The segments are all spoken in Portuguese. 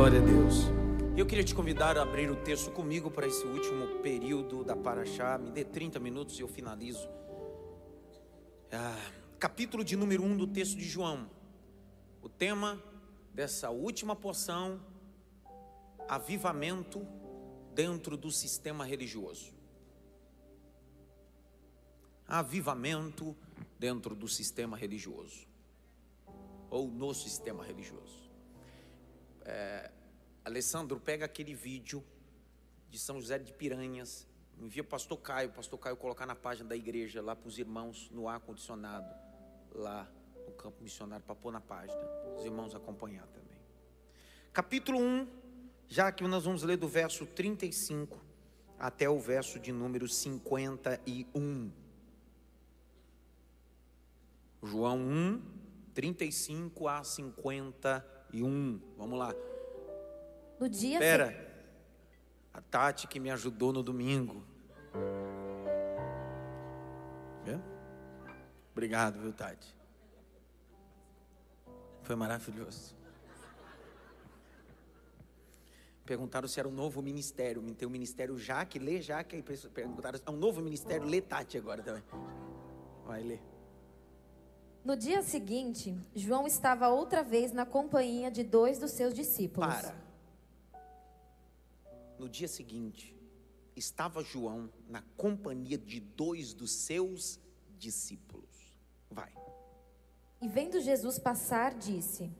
Glória a Deus. Eu queria te convidar a abrir o texto comigo para esse último período da Paraxá. Me dê 30 minutos e eu finalizo. Ah, capítulo de número 1 do texto de João. O tema dessa última porção: avivamento dentro do sistema religioso. Avivamento dentro do sistema religioso. Ou no sistema religioso. É, Alessandro, pega aquele vídeo de São José de Piranhas, envia pastor Caio, pastor Caio colocar na página da igreja, lá para os irmãos, no ar-condicionado, lá no campo missionário, para pôr na página, os irmãos acompanhar também. Capítulo 1, já que nós vamos ler do verso 35 até o verso de número 51. João 1, 35 a 51. Vamos lá. No dia Pera, a Tati que me ajudou no domingo. Viu? Obrigado, viu, Tati? Foi maravilhoso. Perguntaram se era um novo ministério. Tem um ministério Jaque, lê Jaque. Aí perguntaram, é um novo ministério, lê Tati agora também. Vai ler. No dia seguinte, João estava outra vez na companhia de dois dos seus discípulos. Para. No dia seguinte, estava João na companhia de dois dos seus discípulos. Vai. E vendo Jesus passar, disse: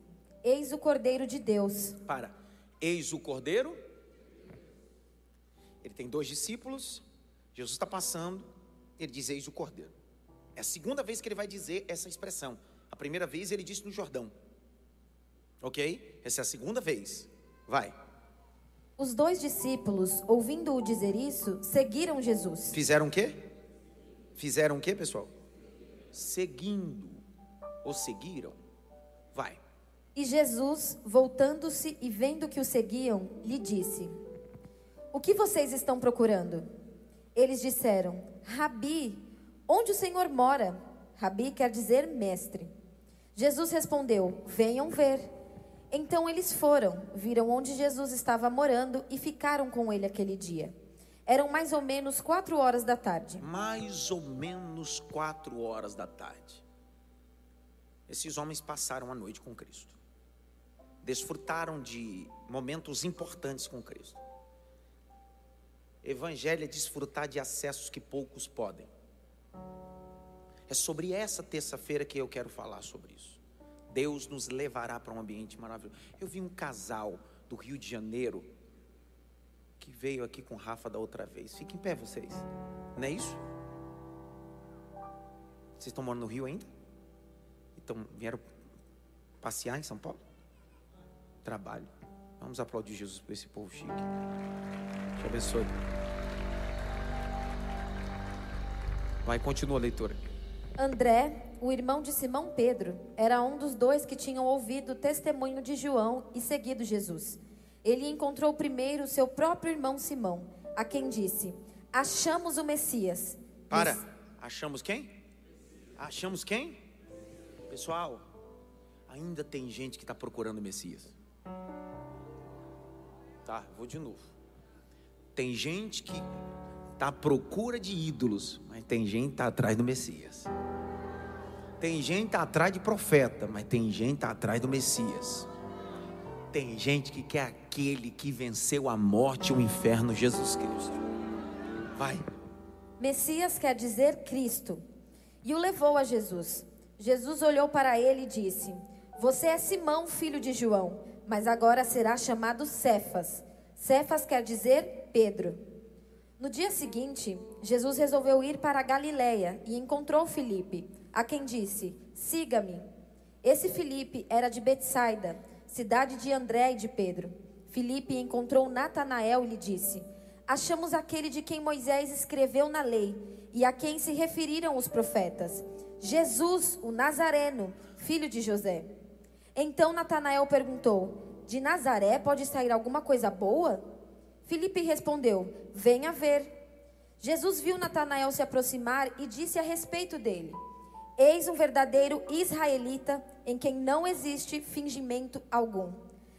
Eis o Cordeiro de Deus. Para. Eis o Cordeiro. Ele tem dois discípulos. Jesus está passando. Ele diz: Eis o Cordeiro. É a segunda vez que ele vai dizer essa expressão. A primeira vez ele disse no Jordão. Ok? Essa é a segunda vez. Vai. Os dois discípulos, ouvindo-o dizer isso, seguiram Jesus. Fizeram o quê? Fizeram o quê, pessoal? Seguindo. Ou seguiram? Vai. E Jesus, voltando-se e vendo que o seguiam, lhe disse: O que vocês estão procurando? Eles disseram: Rabi, onde o Senhor mora? Rabi quer dizer mestre. Jesus respondeu: Venham ver. Então eles foram, viram onde Jesus estava morando e ficaram com ele aquele dia. Eram mais ou menos quatro horas da tarde. Mais ou menos quatro horas da tarde. Esses homens passaram a noite com Cristo. Desfrutaram de momentos importantes com Cristo. Evangelho é desfrutar de acessos que poucos podem. É sobre essa terça-feira que eu quero falar sobre isso. Deus nos levará para um ambiente maravilhoso. Eu vi um casal do Rio de Janeiro que veio aqui com Rafa da outra vez. Fiquem em pé vocês. Não é isso? Vocês estão morando no Rio ainda? Então vieram passear em São Paulo? Trabalho. Vamos aplaudir Jesus por esse povo chique. Te abençoe. Vai, continua a leitura. André, o irmão de Simão Pedro, era um dos dois que tinham ouvido o testemunho de João e seguido Jesus. Ele encontrou primeiro seu próprio irmão Simão, a quem disse: Achamos o Messias. Para, achamos quem? Achamos quem? Pessoal, ainda tem gente que está procurando o Messias. Tá, vou de novo. Tem gente que está à procura de ídolos, mas tem gente que está atrás do Messias. Tem gente atrás de profeta, mas tem gente atrás do Messias. Tem gente que quer aquele que venceu a morte e o inferno, Jesus Cristo. Vai. Messias quer dizer Cristo. E o levou a Jesus. Jesus olhou para ele e disse: Você é Simão, filho de João, mas agora será chamado Cefas. Cefas quer dizer Pedro. No dia seguinte, Jesus resolveu ir para a Galiléia e encontrou Filipe a quem disse: Siga-me. Esse Filipe era de Betsaida, cidade de André e de Pedro. Filipe encontrou Natanael e lhe disse: Achamos aquele de quem Moisés escreveu na lei e a quem se referiram os profetas, Jesus, o Nazareno, filho de José. Então Natanael perguntou: De Nazaré pode sair alguma coisa boa? Filipe respondeu: Venha ver. Jesus viu Natanael se aproximar e disse a respeito dele: Eis um verdadeiro israelita em quem não existe fingimento algum.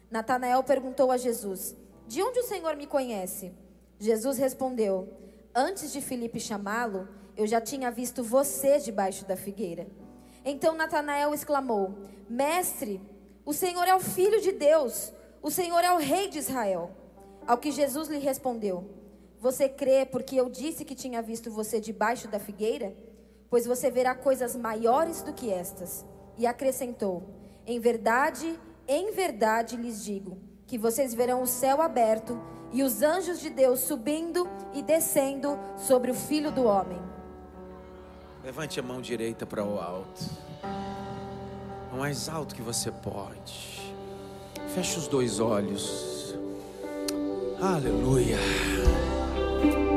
Natanael perguntou a Jesus: De onde o Senhor me conhece? Jesus respondeu: Antes de Filipe chamá-lo, eu já tinha visto você debaixo da figueira. Então Natanael exclamou: Mestre, o Senhor é o Filho de Deus, o Senhor é o Rei de Israel. Ao que Jesus lhe respondeu: Você crê porque eu disse que tinha visto você debaixo da figueira? Pois você verá coisas maiores do que estas. E acrescentou: Em verdade, em verdade lhes digo que vocês verão o céu aberto e os anjos de Deus subindo e descendo sobre o filho do homem. Levante a mão direita para o alto. O mais alto que você pode. Feche os dois olhos. Aleluia.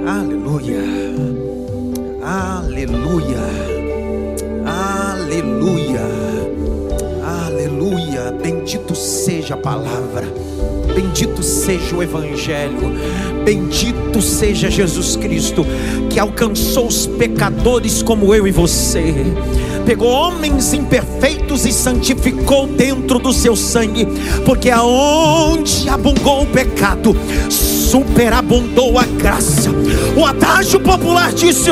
Aleluia. Aleluia. Aleluia. Aleluia. Bendito seja a palavra. Bendito seja o Evangelho, bendito seja Jesus Cristo, que alcançou os pecadores como eu e você, pegou homens imperfeitos e santificou dentro do seu sangue, porque aonde abundou o pecado, superabundou a graça. O adágio popular disse: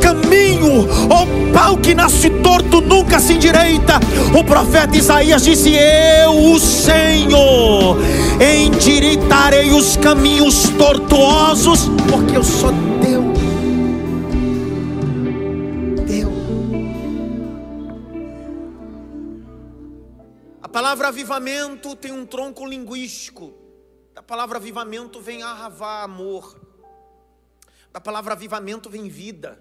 caminho, o pau que nasce torto nunca se endireita. O profeta Isaías disse: Eu, o Senhor, endireitarei os caminhos tortuosos, porque eu sou palavra avivamento tem um tronco linguístico. Da palavra avivamento vem arravá, amor. Da palavra avivamento vem vida.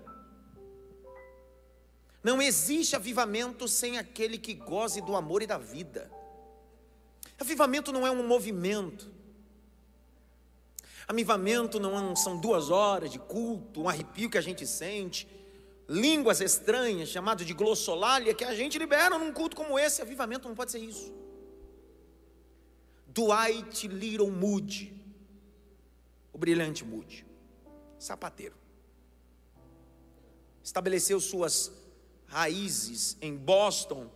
Não existe avivamento sem aquele que goze do amor e da vida. Avivamento não é um movimento. Avivamento não são duas horas de culto, um arrepio que a gente sente, línguas estranhas, chamado de glossolalia, que a gente libera num culto como esse. Avivamento não pode ser isso. Dwight Little Moody, o brilhante Moody, sapateiro, estabeleceu suas raízes em Boston,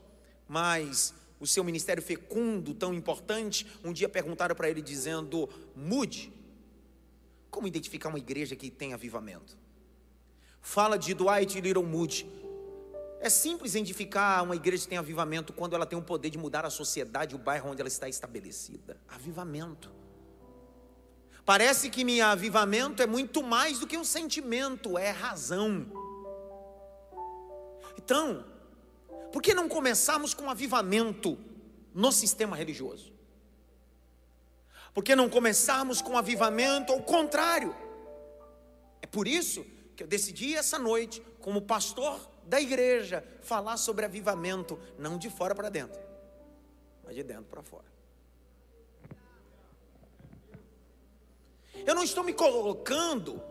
mas o seu ministério fecundo, tão importante, um dia perguntaram para ele dizendo: Mude, como identificar uma igreja que tem avivamento? Fala de Dwight Little Moody. É simples identificar uma igreja que tem avivamento quando ela tem o poder de mudar a sociedade, o bairro onde ela está estabelecida. Avivamento. Parece que minha avivamento é muito mais do que um sentimento, é razão. Então, por que não começarmos com um avivamento no sistema religioso? Por que não começarmos com um avivamento ao contrário? É por isso que eu decidi essa noite, como pastor da igreja, falar sobre avivamento, não de fora para dentro, mas de dentro para fora. Eu não estou me colocando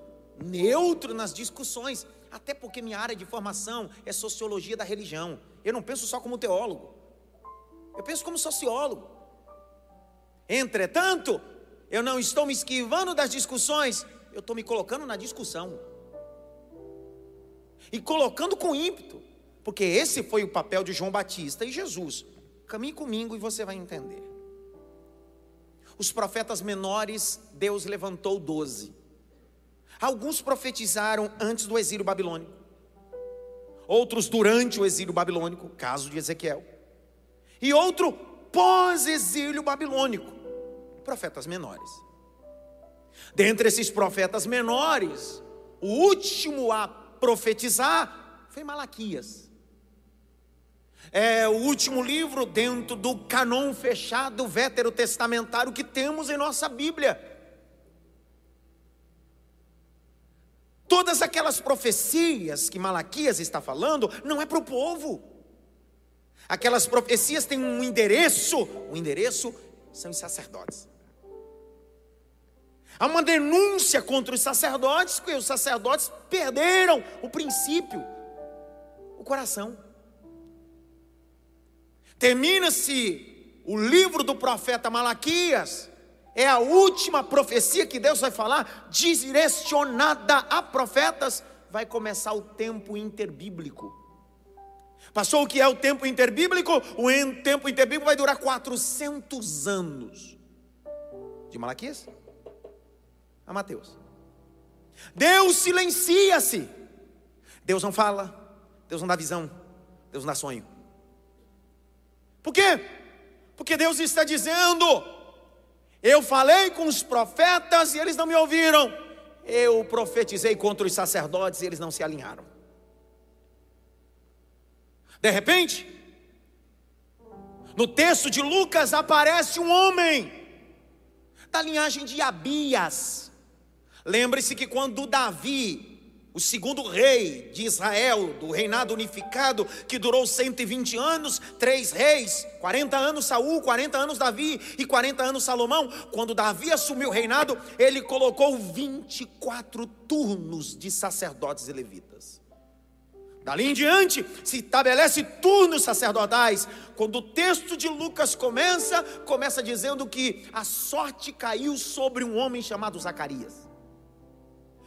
neutro nas discussões, até porque minha área de formação é sociologia da religião. Eu não penso só como teólogo, eu penso como sociólogo. Entretanto, eu não estou me esquivando das discussões, eu estou me colocando na discussão. E colocando com ímpeto, porque esse foi o papel de João Batista e Jesus. Caminhe comigo e você vai entender. Os profetas menores, Deus levantou doze. Alguns profetizaram antes do exílio babilônico, outros durante o exílio babilônico, caso de Ezequiel, e outro pós-exílio babilônico, profetas menores. Dentre esses profetas menores, o último a profetizar foi Malaquias. É o último livro dentro do canon fechado veterotestamentário que temos em nossa Bíblia. Todas aquelas profecias que Malaquias está falando, não é para o povo. Aquelas profecias têm um endereço, o endereço são os sacerdotes. Há uma denúncia contra os sacerdotes, porque os sacerdotes perderam o princípio, o coração. Termina-se o livro do profeta Malaquias, é a última profecia que Deus vai falar, direcionada a profetas, vai começar o tempo interbíblico. Passou o que é o tempo interbíblico, o tempo interbíblico vai durar 400 anos. De Malaquias a Mateus. Deus silencia-se. Deus não fala, Deus não dá visão, Deus não dá sonho. Por quê? Porque Deus está dizendo: eu falei com os profetas e eles não me ouviram. Eu profetizei contra os sacerdotes e eles não se alinharam. De repente, no texto de Lucas aparece um homem da linhagem de Abias. Lembre-se que quando Davi o segundo rei de Israel, do reinado unificado, que durou 120 anos, três reis, 40 anos Saul, 40 anos Davi e 40 anos Salomão. Quando Davi assumiu o reinado, ele colocou 24 turnos de sacerdotes e levitas. Dali em diante, se estabelece turnos sacerdotais. Quando o texto de Lucas começa, começa dizendo que a sorte caiu sobre um homem chamado Zacarias.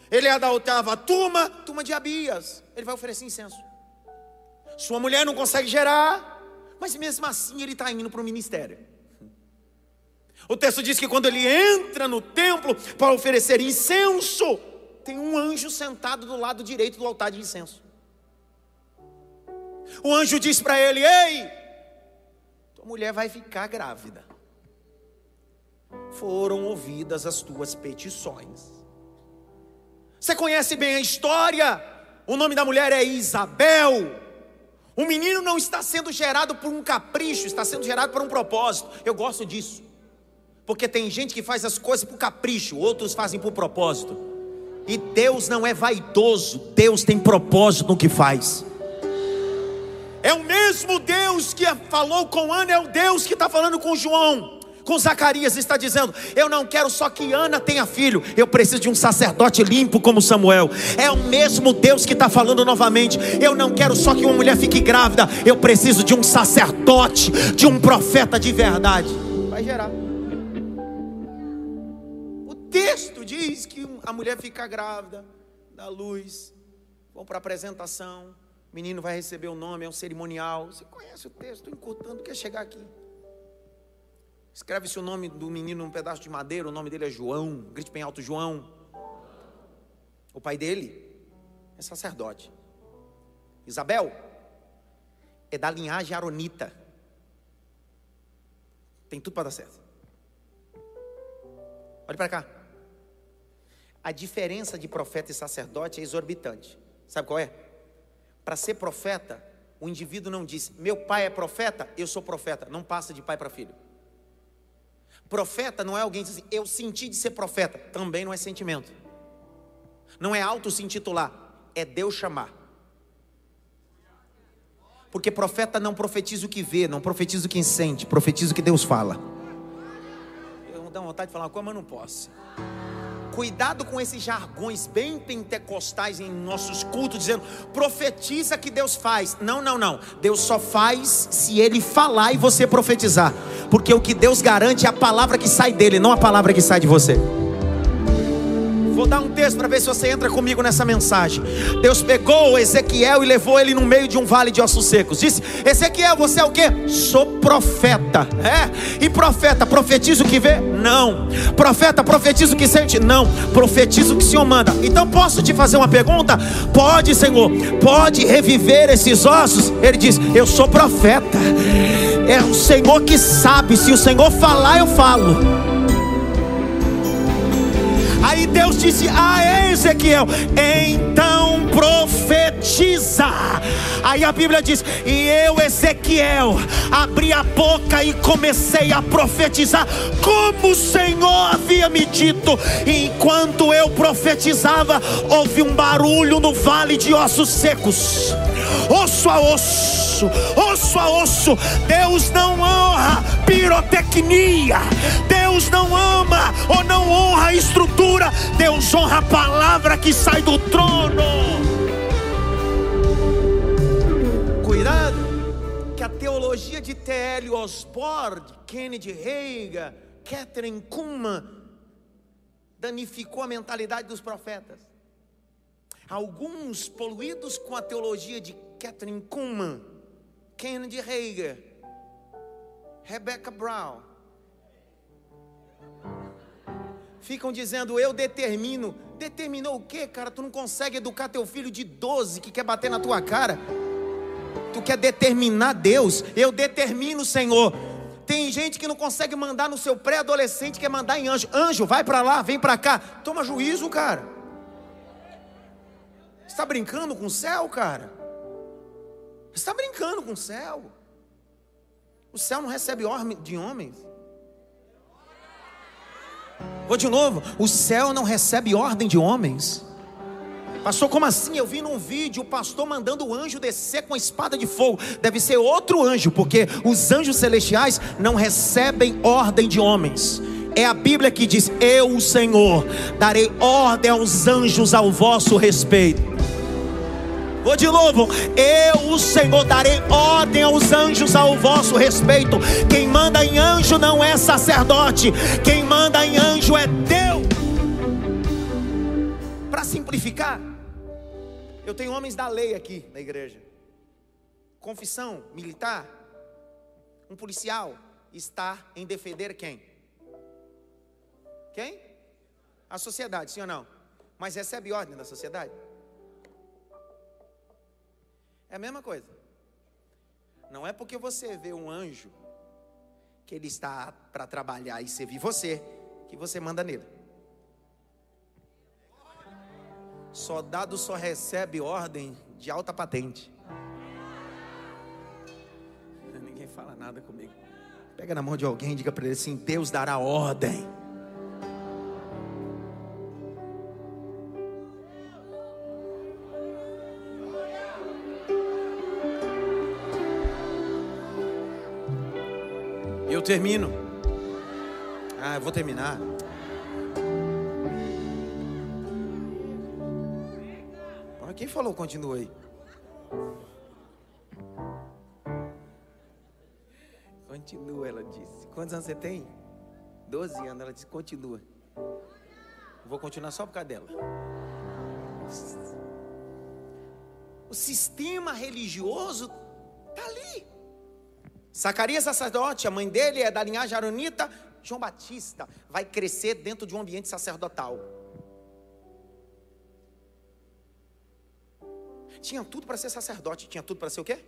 Ele é da oitava turma, turma de Abias. Ele vai oferecer incenso. Sua mulher não consegue gerar, mas mesmo assim ele está indo para o ministério. O texto diz que quando ele entra no templo para oferecer incenso, tem um anjo sentado do lado direito do altar de incenso. O anjo diz para ele: Ei, tua mulher vai ficar grávida. Foram ouvidas as tuas petições. Você conhece bem a história? O nome da mulher é Isabel. O menino não está sendo gerado por um capricho, está sendo gerado por um propósito. Eu gosto disso. Porque tem gente que faz as coisas por capricho, outros fazem por propósito. E Deus não é vaidoso, Deus tem propósito no que faz. É o mesmo Deus que falou com Ana, é o Deus que está falando com João com Zacarias está dizendo: Eu não quero só que Ana tenha filho, eu preciso de um sacerdote limpo como Samuel. É o mesmo Deus que está falando novamente: Eu não quero só que uma mulher fique grávida, eu preciso de um sacerdote, de um profeta de verdade. Vai gerar. O texto diz que a mulher fica grávida, dá luz, vão para a apresentação, o menino vai receber o nome, é um cerimonial. Você conhece o texto, estou encurtando, quer chegar aqui. Escreve-se o nome do menino num pedaço de madeira, o nome dele é João, grite bem alto, João. O pai dele é sacerdote. Isabel é da linhagem aronita. Tem tudo para dar certo. Olhe para cá. A diferença de profeta e sacerdote é exorbitante. Sabe qual é? Para ser profeta, o indivíduo não diz: Meu pai é profeta, eu sou profeta. Não passa de pai para filho. Profeta não é alguém que diz assim, eu senti de ser profeta. Também não é sentimento. Não é auto se intitular, é Deus chamar. Porque profeta não profetiza o que vê, não profetiza o que sente, profetiza o que Deus fala. Eu vou dar vontade de falar uma coisa, mas não posso. Cuidado com esses jargões bem pentecostais em nossos cultos, dizendo profetiza que Deus faz. Não, não, não. Deus só faz se Ele falar e você profetizar. Porque o que Deus garante é a palavra que sai dele, não a palavra que sai de você. Vou dar um texto para ver se você entra comigo nessa mensagem. Deus pegou Ezequiel e levou ele no meio de um vale de ossos secos. Disse: Ezequiel, você é o que? Sou profeta. É? E profeta, profetiza o que vê? Não. Profeta, profetiza o que sente? Não. Profetiza o que o Senhor manda. Então posso te fazer uma pergunta? Pode, Senhor. Pode reviver esses ossos? Ele diz: Eu sou profeta. É o Senhor que sabe. Se o Senhor falar, eu falo. Aí Deus disse a Ezequiel: então profetiza. Aí a Bíblia diz: e eu, Ezequiel, abri a boca e comecei a profetizar, como o Senhor havia me dito. E enquanto eu profetizava, houve um barulho no vale de ossos secos, osso a osso, osso a osso. Deus não honra pirotecnia, Deus não ama ou não honra a estrutura, Deus honra a palavra que sai do trono. Cuidado, que a teologia de T.L. Osborne, Kennedy Reagan, Catherine Kuhlman danificou a mentalidade dos profetas. Alguns poluídos com a teologia de Catherine Kuhlman Kennedy Hager, Rebecca Brown, ficam dizendo: Eu determino. Determinou o quê, cara? Tu não consegue educar teu filho de 12 que quer bater na tua cara. Tu quer determinar Deus. Eu determino, Senhor. Tem gente que não consegue mandar no seu pré-adolescente, quer mandar em anjo. Anjo, vai para lá, vem para cá. Toma juízo, cara. Está brincando com o céu, cara? Está brincando com o céu? O céu não recebe ordem de homens. Vou de novo. O céu não recebe ordem de homens. Pastor, como assim? Eu vi num vídeo o pastor mandando o anjo descer com a espada de fogo. Deve ser outro anjo, porque os anjos celestiais não recebem ordem de homens. É a Bíblia que diz: Eu, o Senhor, darei ordem aos anjos ao vosso respeito. Vou de novo. Eu, o Senhor, darei ordem aos anjos ao vosso respeito. Quem manda em anjo não é sacerdote. Quem manda em anjo é Deus. Para simplificar, eu tenho homens da lei aqui na igreja. Confissão militar. Um policial está em defender quem? Quem? A sociedade, sim ou não? Mas recebe ordem da sociedade? É a mesma coisa. Não é porque você vê um anjo que ele está para trabalhar e servir você que você manda nele. Soldado só recebe ordem de alta patente. Ninguém fala nada comigo. Pega na mão de alguém e diga para ele assim: Deus dará ordem. Termino. Ah, eu vou terminar. Quem falou continua aí? Continua, ela disse. Quantos anos você tem? Doze anos. Ela disse: continua. Vou continuar só por causa dela. O sistema religioso está ali. Zacarias sacerdote, a mãe dele é da linhagem aronita. João Batista vai crescer dentro de um ambiente sacerdotal. Tinha tudo para ser sacerdote, tinha tudo para ser o quê?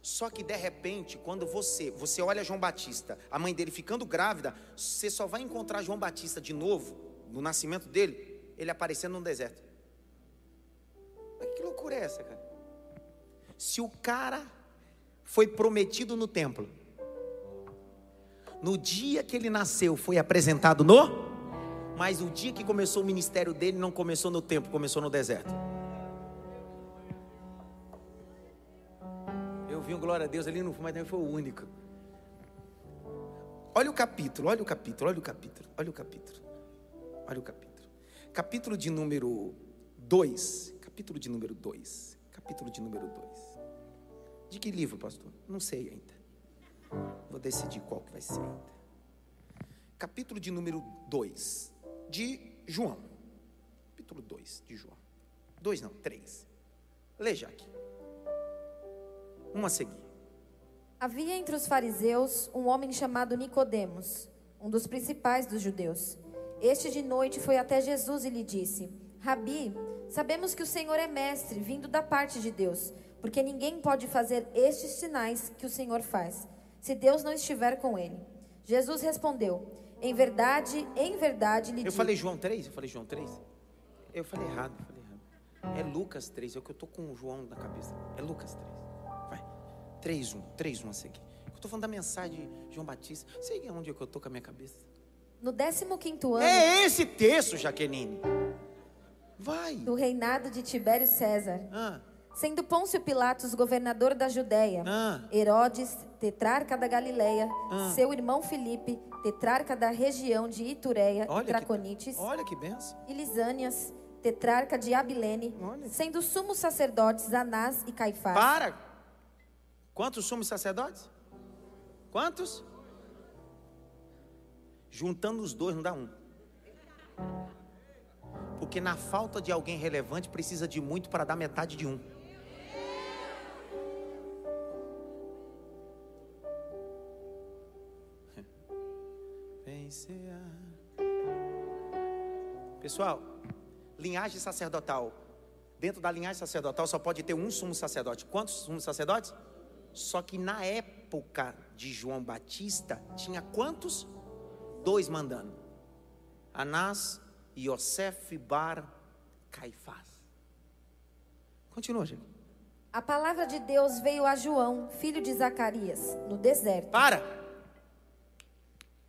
Só que de repente, quando você, você olha João Batista, a mãe dele ficando grávida, você só vai encontrar João Batista de novo, no nascimento dele, ele aparecendo no deserto. Mas que loucura é essa, cara? Se o cara foi prometido no templo, no dia que ele nasceu, foi apresentado no, mas o dia que começou o ministério dele não começou no templo, começou no deserto. Eu vi um glória a Deus ali no mas também foi o único. Olha o capítulo, olha o capítulo, olha o capítulo, olha o capítulo. Olha o capítulo. Capítulo de número 2. Capítulo de número 2. Capítulo de número 2. De que livro, pastor? Não sei ainda. Vou decidir qual que vai ser ainda. Capítulo de número 2 de João. Capítulo 2 de João. 2 não, 3. Leia aqui. Um a seguir. Havia entre os fariseus um homem chamado Nicodemos, um dos principais dos judeus. Este de noite foi até Jesus e lhe disse: Rabi, sabemos que o Senhor é mestre, vindo da parte de Deus, porque ninguém pode fazer estes sinais que o Senhor faz, se Deus não estiver com ele. Jesus respondeu: Em verdade, em verdade lhe Eu digo. falei João 3? Eu falei João 3? Eu falei errado, eu falei errado. É Lucas 3, é o que eu tô com o João na cabeça. É Lucas 3. Vai. 3, 1, 3, 1 a seguir. Eu tô falando da mensagem de João Batista. Sei onde é que eu tô com a minha cabeça. No 15 ano É esse texto, Jaqueline. Vai. do reinado de Tibério César, Ah, sendo Pôncio Pilatos governador da Judéia, Ah. Herodes, tetrarca da Galileia, Ah. seu irmão Filipe, tetrarca da região de Itureia olha e Traconites, que, olha que benção. e Lisânias, tetrarca de Abilene, Olha. sendo sumos sacerdotes Anás e Caifás. Para. Quantos sumos sacerdotes? Quantos? Juntando os dois não dá um. Porque na falta de alguém relevante precisa de muito para dar metade de um. Pessoal, linhagem sacerdotal. Dentro da linhagem sacerdotal só pode ter um sumo sacerdote. Quantos sumos sacerdotes? Só que na época de João Batista, tinha quantos? Dois mandando: Anás e Yosef Bar Caifás. Continua, gente. A palavra de Deus veio a João, filho de Zacarias, no deserto. Para!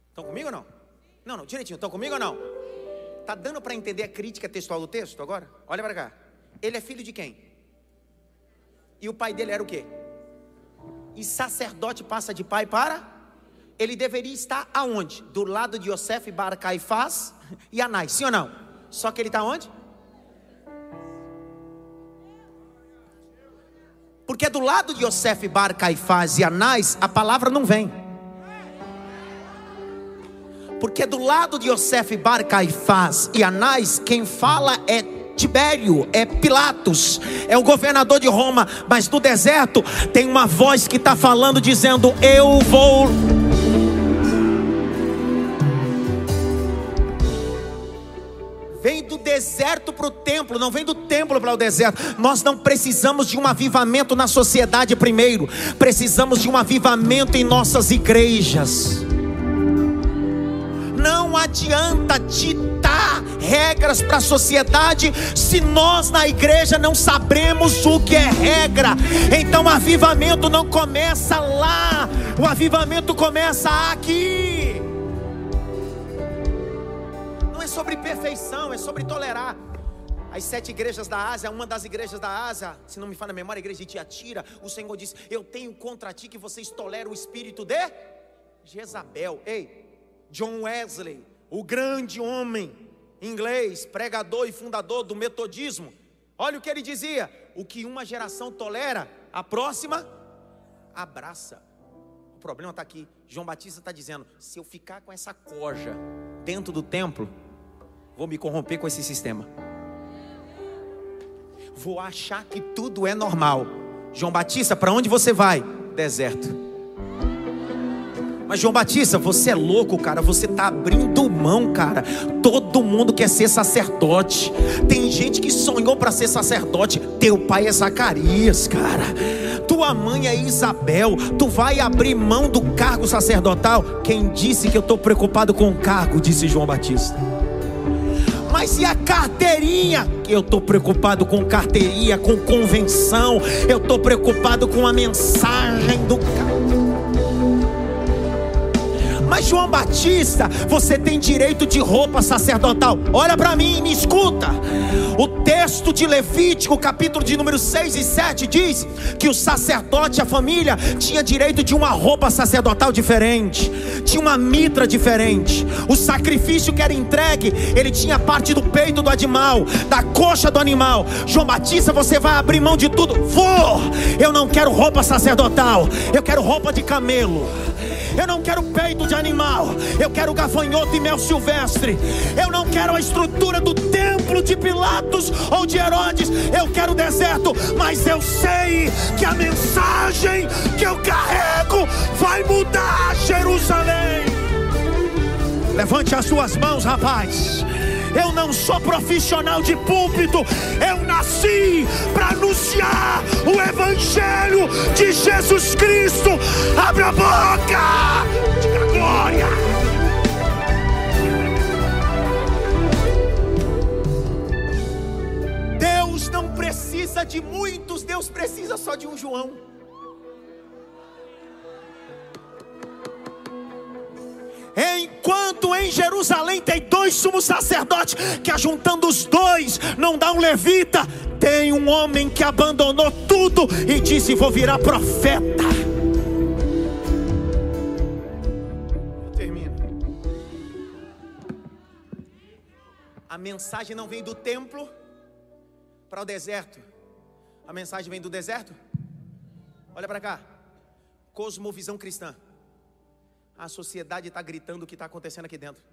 Estão comigo ou não? Não, não, direitinho, estão comigo ou não? Tá dando para entender a crítica textual do texto agora? Olha para cá. Ele é filho de quem? E o pai dele era o quê? E sacerdote passa de pai para? Ele deveria estar aonde? Do lado de Yosef Bar Caifás e Anás, sim ou não? Só que ele está onde? Porque do lado de Yosef Bar Caifás e Anás, a palavra não vem. Porque do lado de Yosef Bar Caifás e Anás, quem fala é Tibério, é Pilatos, é o governador de Roma, mas no deserto tem uma voz que está falando, dizendo: Eu vou vem do deserto para o templo, não vem do templo para o deserto. Nós não precisamos de um avivamento na sociedade primeiro, precisamos de um avivamento em nossas igrejas. Não adianta ditar regras para a sociedade se nós na igreja não sabemos o que é regra. Então o avivamento não começa lá, o avivamento começa aqui sobre perfeição, é sobre tolerar. As sete igrejas da Ásia, uma das igrejas da Ásia, se não me falha a memória, a igreja de Tiatira, o Senhor disse: Eu tenho contra ti que vocês toleram o espírito de Jezabel. Ei, John Wesley, o grande homem inglês, pregador e fundador do metodismo, olha o que ele dizia: O que uma geração tolera, a próxima abraça. O problema está aqui. João Batista está dizendo: se eu ficar com essa coja dentro do templo, Vou me corromper com esse sistema. Vou achar que tudo é normal. João Batista, para onde você vai? Deserto. Mas João Batista, você é louco, cara. Você está abrindo mão, cara. Todo mundo quer ser sacerdote. Tem gente que sonhou para ser sacerdote. Teu pai é Zacarias, cara. Tua mãe é Isabel. Tu vai abrir mão do cargo sacerdotal? Quem disse que eu estou preocupado com o cargo? Disse João Batista. Mas e a carteirinha? Eu estou preocupado com carteirinha, com convenção. Eu estou preocupado com a mensagem do mas João Batista, você tem direito de roupa sacerdotal. Olha para mim, me escuta. O texto de Levítico, capítulo de número 6 e 7 diz que o sacerdote, a família, tinha direito de uma roupa sacerdotal diferente, tinha uma mitra diferente. O sacrifício que era entregue, ele tinha parte do peito do animal, da coxa do animal. João Batista, você vai abrir mão de tudo? Vou. Eu não quero roupa sacerdotal. Eu quero roupa de camelo. Eu não quero peito de animal. Eu quero gafanhoto e mel silvestre. Eu não quero a estrutura do templo de Pilatos ou de Herodes. Eu quero o deserto. Mas eu sei que a mensagem que eu carrego vai mudar Jerusalém. Levante as suas mãos, rapaz. Eu não sou profissional de púlpito. Eu nasci para anunciar o Evangelho de Jesus Cristo. Abre a boca, diga glória. Deus não precisa de muitos, Deus precisa só de um João. Enquanto em Jerusalém tem dois sumos sacerdotes, que ajuntando os dois não dá um levita, tem um homem que abandonou tudo e disse: Vou virar profeta. Eu termino. A mensagem não vem do templo para o deserto, a mensagem vem do deserto. Olha para cá, cosmovisão cristã a sociedade está gritando o que está acontecendo aqui dentro.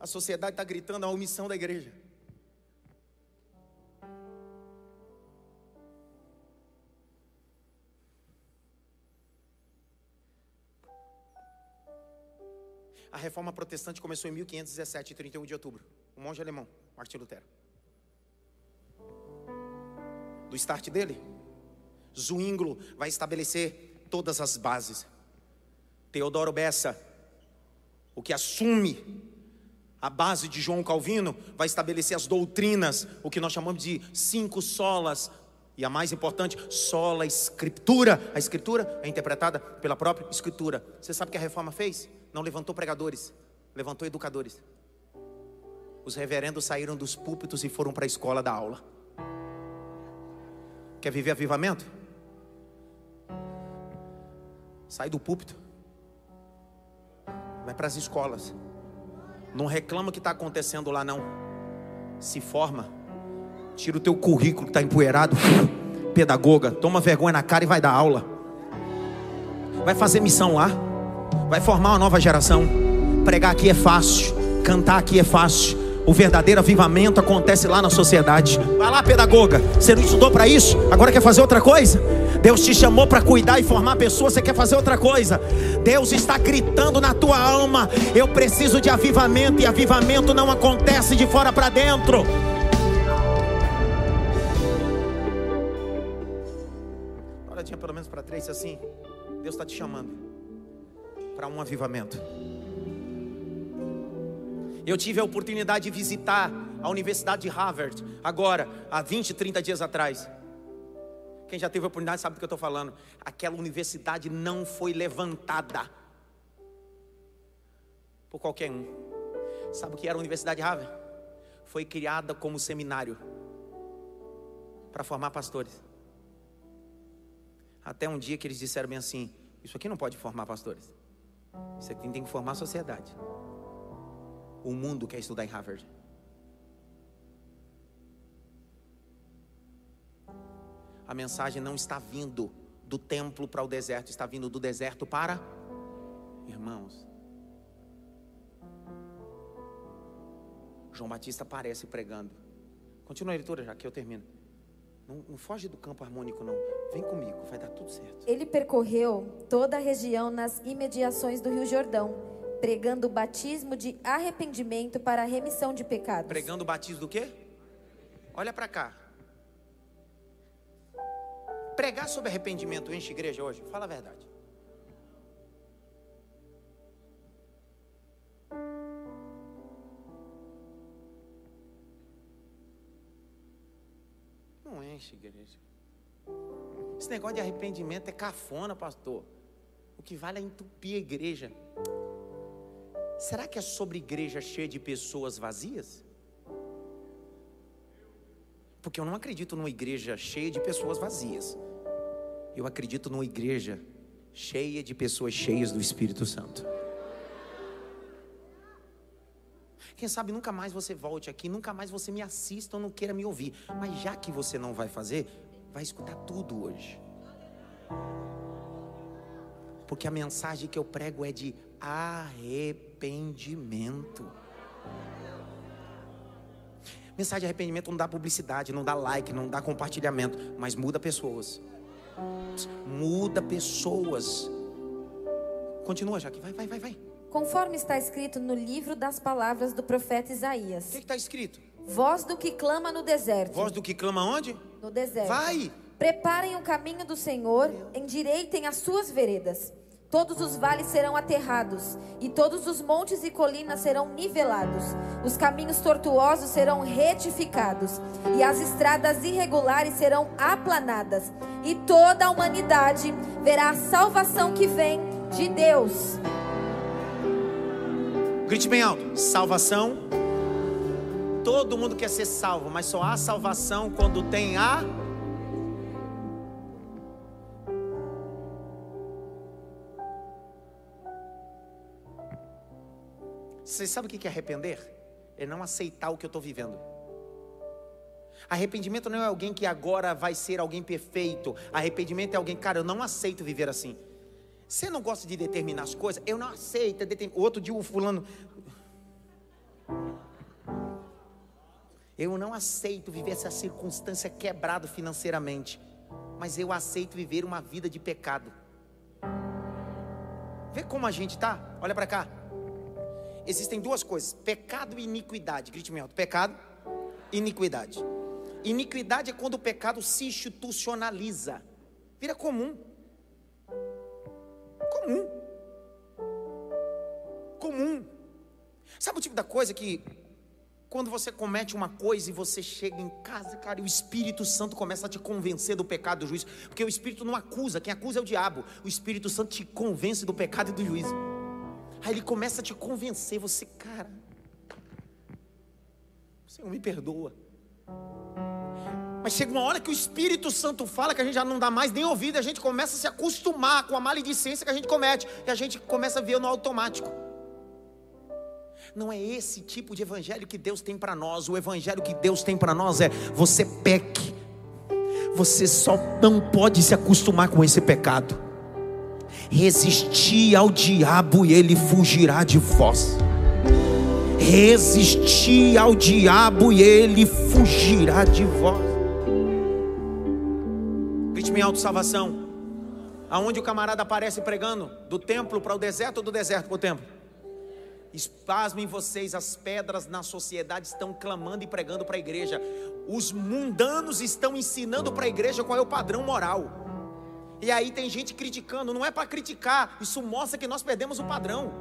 A sociedade está gritando a omissão da igreja. A reforma protestante começou em 1517, 31 de outubro. O monge alemão, Martin Lutero. Do start dele, Zwinglo vai estabelecer todas as bases. Teodoro Bessa, o que assume a base de João Calvino, vai estabelecer as doutrinas, o que nós chamamos de cinco solas, e a mais importante, sola escritura. A escritura é interpretada pela própria escritura. Você sabe o que a reforma fez? Não levantou pregadores, levantou educadores. Os reverendos saíram dos púlpitos e foram para a escola da aula. Quer viver avivamento? Sai do púlpito. Vai para as escolas. Não reclama o que está acontecendo lá, não. Se forma. Tira o teu currículo que está empoeirado. Pedagoga, toma vergonha na cara e vai dar aula. Vai fazer missão lá. Vai formar uma nova geração. Pregar aqui é fácil. Cantar aqui é fácil. O verdadeiro avivamento acontece lá na sociedade. Vai lá, pedagoga. Você não estudou para isso? Agora quer fazer outra coisa? Deus te chamou para cuidar e formar pessoas, você quer fazer outra coisa. Deus está gritando na tua alma: eu preciso de avivamento, e avivamento não acontece de fora para dentro. Olha, pelo menos para três assim. Deus está te chamando para um avivamento. Eu tive a oportunidade de visitar a Universidade de Harvard, agora, há 20, 30 dias atrás. Quem já teve a oportunidade sabe do que eu estou falando. Aquela universidade não foi levantada por qualquer um. Sabe o que era a Universidade de Harvard? Foi criada como seminário para formar pastores. Até um dia que eles disseram bem assim: Isso aqui não pode formar pastores. Isso aqui tem que formar a sociedade. O mundo quer estudar em Harvard. A mensagem não está vindo do templo para o deserto, está vindo do deserto para irmãos. João Batista aparece pregando. Continua a leitura já que eu termino. Não, não, foge do campo harmônico, não. Vem comigo, vai dar tudo certo. Ele percorreu toda a região nas imediações do Rio Jordão pregando o batismo de arrependimento para a remissão de pecados. Pregando o batismo do quê? Olha para cá. Pregar sobre arrependimento enche igreja hoje? Fala a verdade. Não enche igreja. Esse negócio de arrependimento é cafona, pastor. O que vale é entupir a igreja. Será que é sobre igreja cheia de pessoas vazias? Porque eu não acredito numa igreja cheia de pessoas vazias. Eu acredito numa igreja cheia de pessoas cheias do Espírito Santo. Quem sabe nunca mais você volte aqui, nunca mais você me assista ou não queira me ouvir. Mas já que você não vai fazer, vai escutar tudo hoje. Porque a mensagem que eu prego é de arrependimento. Mensagem de arrependimento não dá publicidade, não dá like, não dá compartilhamento, mas muda pessoas. Muda pessoas. Continua, Jaque. Vai, vai, vai, vai. Conforme está escrito no livro das palavras do profeta Isaías. O que está escrito? Voz do que clama no deserto. Voz do que clama onde? No deserto. Vai. Preparem o caminho do Senhor, endireitem as suas veredas. Todos os vales serão aterrados, e todos os montes e colinas serão nivelados. Os caminhos tortuosos serão retificados, e as estradas irregulares serão aplanadas. E toda a humanidade verá a salvação que vem de Deus. Grite bem alto: salvação. Todo mundo quer ser salvo, mas só há salvação quando tem a Você sabe o que é arrepender? É não aceitar o que eu estou vivendo. Arrependimento não é alguém que agora vai ser alguém perfeito. Arrependimento é alguém, cara, eu não aceito viver assim. Você não gosta de determinar as coisas? Eu não aceito. É Outro dia o fulano. Eu não aceito viver essa circunstância quebrado financeiramente. Mas eu aceito viver uma vida de pecado. Vê como a gente tá? Olha para cá. Existem duas coisas: pecado e iniquidade. Grite-me alto: pecado e iniquidade. Iniquidade é quando o pecado se institucionaliza, vira comum. Comum. Comum. Sabe o tipo da coisa que quando você comete uma coisa e você chega em casa, cara, e o Espírito Santo começa a te convencer do pecado do juízo, porque o Espírito não acusa, quem acusa é o diabo. O Espírito Santo te convence do pecado e do juízo. Aí ele começa a te convencer, você, cara, Senhor, me perdoa. Mas chega uma hora que o Espírito Santo fala que a gente já não dá mais nem ouvido, a gente começa a se acostumar com a maledicência que a gente comete, e a gente começa a ver no automático. Não é esse tipo de evangelho que Deus tem para nós. O evangelho que Deus tem para nós é: você peque, você só não pode se acostumar com esse pecado. Resistir ao diabo e ele fugirá de vós. Resistir ao diabo e ele fugirá de vós. Grite-me alto, salvação. Aonde o camarada aparece pregando? Do templo para o deserto ou do deserto para o templo? Espasmem vocês, as pedras na sociedade estão clamando e pregando para a igreja. Os mundanos estão ensinando para a igreja qual é o padrão moral. E aí tem gente criticando, não é para criticar, isso mostra que nós perdemos o padrão.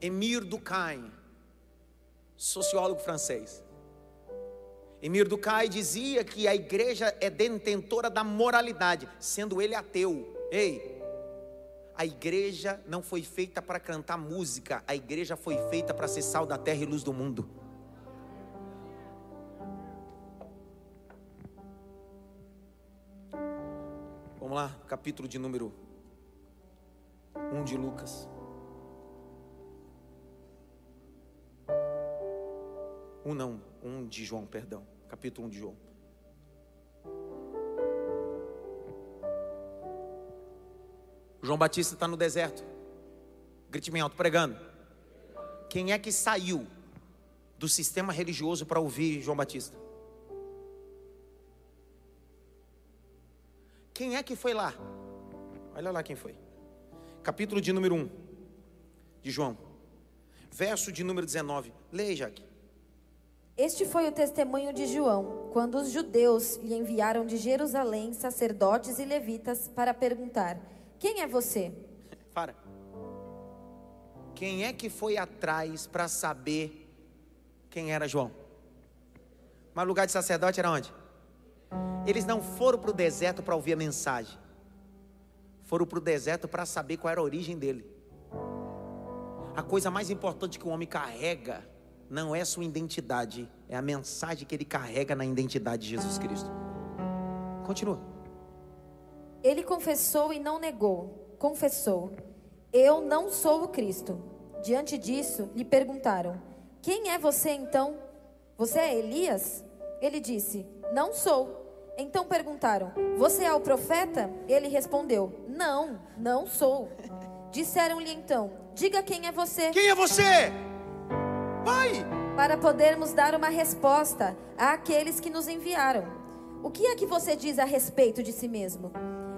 Emir Durkheim, sociólogo francês. Emir Durkheim dizia que a igreja é detentora da moralidade, sendo ele ateu. Ei, a igreja não foi feita para cantar música, a igreja foi feita para ser sal da terra e luz do mundo. Vamos lá, capítulo de número 1 de Lucas. Um não, um de João, perdão. Capítulo 1 de João. João Batista está no deserto. Grite bem alto, pregando. Quem é que saiu do sistema religioso para ouvir João Batista? Quem é que foi lá? Olha lá quem foi. Capítulo de número 1 de João. Verso de número 19. Leia, Jaque. Este foi o testemunho de João, quando os judeus lhe enviaram de Jerusalém sacerdotes e levitas para perguntar: quem é você? Para. Quem é que foi atrás para saber quem era João? Mas o lugar de sacerdote era onde? Eles não foram para o deserto para ouvir a mensagem. Foram para o deserto para saber qual era a origem dele. A coisa mais importante que o homem carrega não é sua identidade, é a mensagem que ele carrega na identidade de Jesus Cristo. Continua. Ele confessou e não negou. Confessou: Eu não sou o Cristo. Diante disso, lhe perguntaram: Quem é você então? Você é Elias? Ele disse: Não sou. Então perguntaram: Você é o profeta? Ele respondeu: Não, não sou. Disseram-lhe então: Diga quem é você. Quem é você? Vai! Para podermos dar uma resposta àqueles que nos enviaram. O que é que você diz a respeito de si mesmo?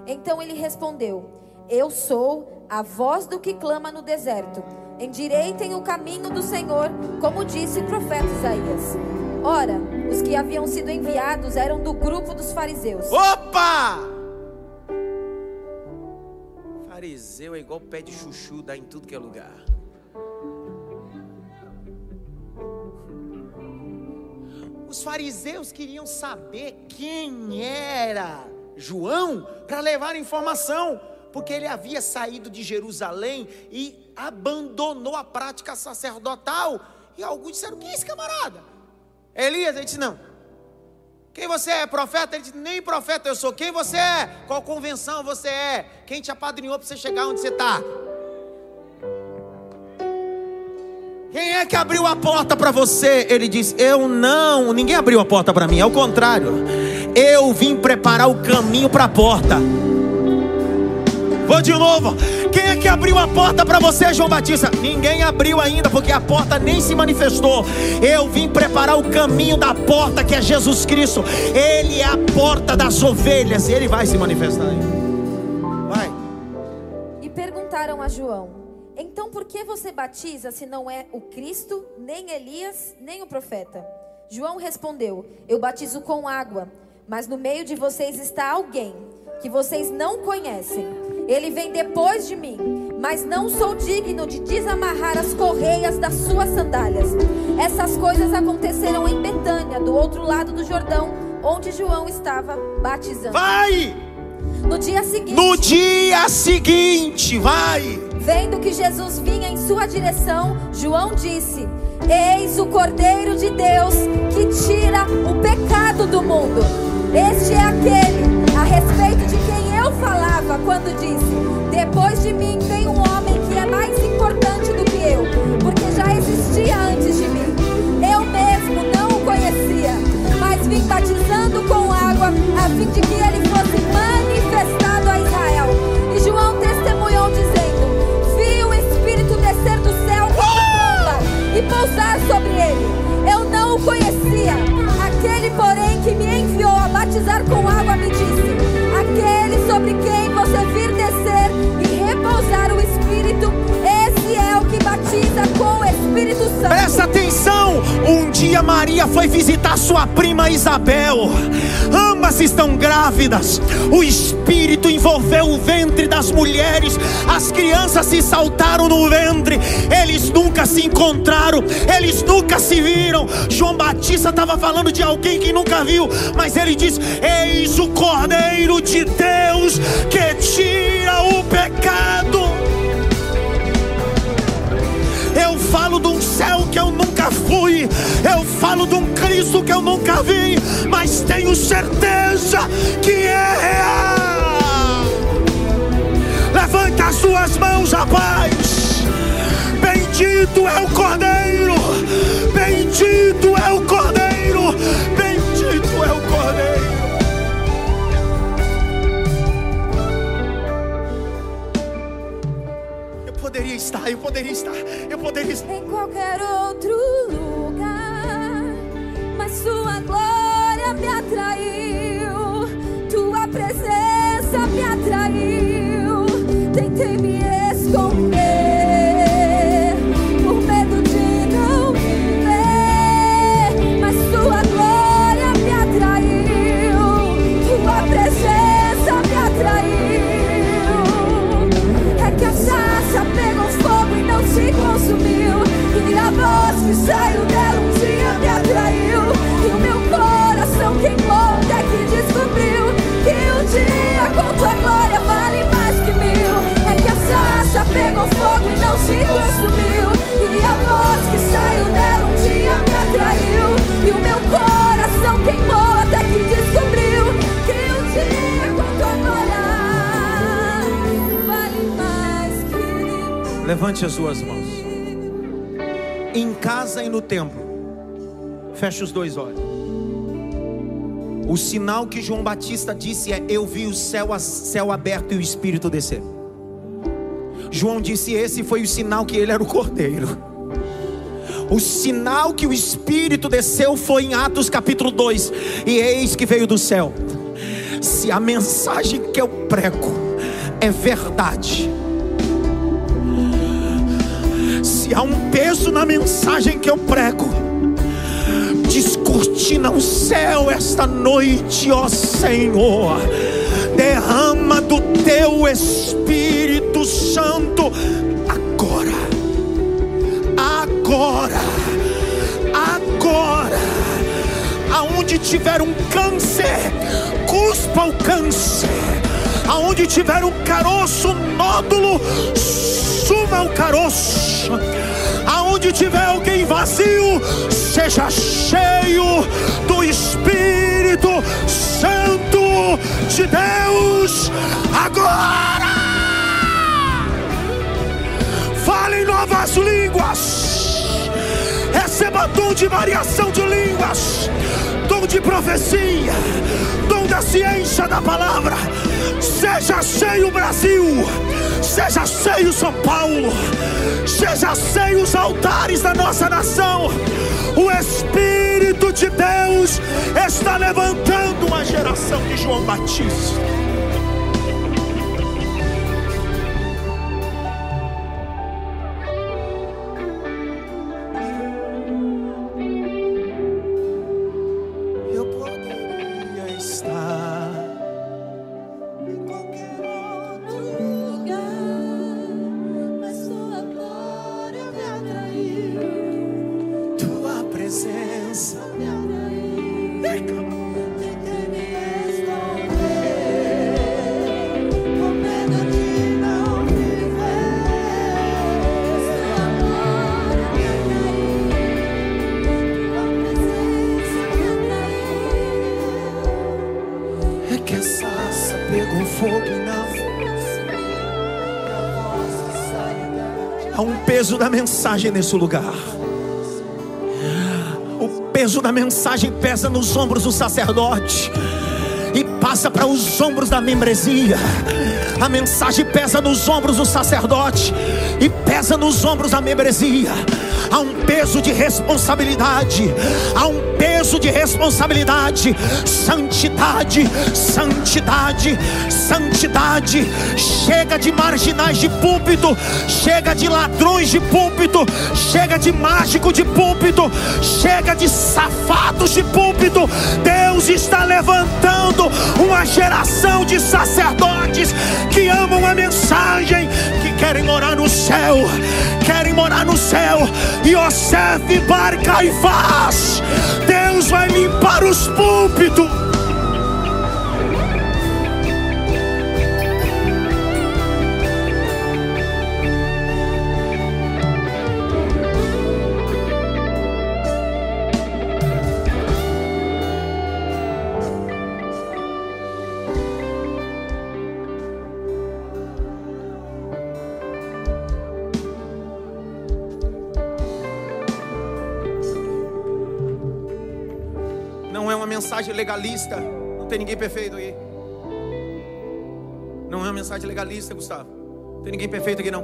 Então ele respondeu: Eu sou a voz do que clama no deserto. Endireitem o caminho do Senhor, como disse o profeta Isaías. Ora, os que haviam sido enviados eram do grupo dos fariseus. Opa! Fariseu é igual pé de chuchu, dá em tudo que é lugar. Os fariseus queriam saber quem era João para levar informação, porque ele havia saído de Jerusalém e abandonou a prática sacerdotal. E alguns disseram: Quem é esse camarada? Elias, ele disse: Não. Quem você é? Profeta? Ele disse: Nem profeta eu sou. Quem você é? Qual convenção você é? Quem te apadrinhou para você chegar onde você está? Quem é que abriu a porta para você? Ele disse: Eu não. Ninguém abriu a porta para mim, é o contrário. Eu vim preparar o caminho para a porta. Vou de novo. Quem é que abriu a porta para você, João Batista? Ninguém abriu ainda, porque a porta nem se manifestou. Eu vim preparar o caminho da porta que é Jesus Cristo. Ele é a porta das ovelhas. Ele vai se manifestar ainda. Vai. perguntaram a João: Então por que você batiza se não é o Cristo, nem Elias, nem o profeta? João respondeu: Eu batizo com água, mas no meio de vocês está alguém que vocês não conhecem. Ele vem depois de mim, mas não sou digno de desamarrar as correias das suas sandálias. Essas coisas aconteceram em Betânia, do outro lado do Jordão, onde João estava batizando. Vai! No dia seguinte, No dia seguinte, vai! vendo que Jesus vinha em sua direção, João disse: Eis o Cordeiro de Deus que tira o pecado do mundo. Este é aquele a respeito falava quando disse: Depois de mim vem um homem que é mais importante do que eu, porque já existia antes de mim. Eu mesmo não o conhecia, mas vim batizando com água a fim de que ele fosse manifestado a Israel. E João testemunhou dizendo: Vi o Espírito descer do céu como pomba e pousar sobre ele. Eu não o conhecia. Aquele, porém, que me enviou a batizar com água me disse: Presta atenção! Um dia Maria foi visitar sua prima Isabel. Ambas estão grávidas. O espírito envolveu o ventre das mulheres. As crianças se saltaram no ventre. Eles nunca se encontraram. Eles nunca se viram. João Batista estava falando de alguém que nunca viu. Mas ele diz: Eis o Cordeiro de Deus que tira o pecado. Falo de um céu que eu nunca fui. Eu falo de um Cristo que eu nunca vi. Mas tenho certeza que é real. Levanta as suas mãos, rapaz. Bendito é o Cordeiro. Bendito é o Cordeiro. Bendito é o Cordeiro. Eu poderia estar, eu poderia estar, estar. em qualquer outro lugar, mas Sua glória me atraiu, Feche os dois olhos. O sinal que João Batista disse é: Eu vi o céu, céu aberto e o Espírito descer. João disse: Esse foi o sinal que ele era o cordeiro. O sinal que o Espírito desceu foi em Atos capítulo 2. E eis que veio do céu. Se a mensagem que eu prego é verdade, se há um peso na mensagem que eu prego, descortina o céu esta noite, ó Senhor. Derrama do teu Espírito Santo agora, agora, agora. Aonde tiver um câncer, cuspa o câncer. Aonde tiver um caroço, um nódulo, suma o caroço. Aonde tiver alguém vazio, seja cheio do Espírito Santo de Deus agora. Fale em novas línguas. Dom de variação de línguas, dom de profecia, dom da ciência da palavra. Seja cheio Brasil, seja cheio São Paulo, seja cheio os altares da nossa nação. O Espírito de Deus está levantando uma geração de João Batista. Da mensagem nesse lugar. O peso da mensagem pesa nos ombros do sacerdote e passa para os ombros da membresia. A mensagem pesa nos ombros do sacerdote e pesa nos ombros da membresia. Há um peso de responsabilidade. Há um peso de responsabilidade. Santidade, santidade, santidade. Chega de marginais de púlpito, chega de ladrões de púlpito, chega de mágico de púlpito, chega de safados de púlpito. Deus está levantando uma geração de sacerdotes que amam a mensagem, que querem morar no céu, querem morar no céu. Yosef Bar Caifás, Deus vai limpar os púlpitos. Mensagem legalista. Não tem ninguém perfeito aqui. Não é uma mensagem legalista, Gustavo. Não tem ninguém perfeito aqui não.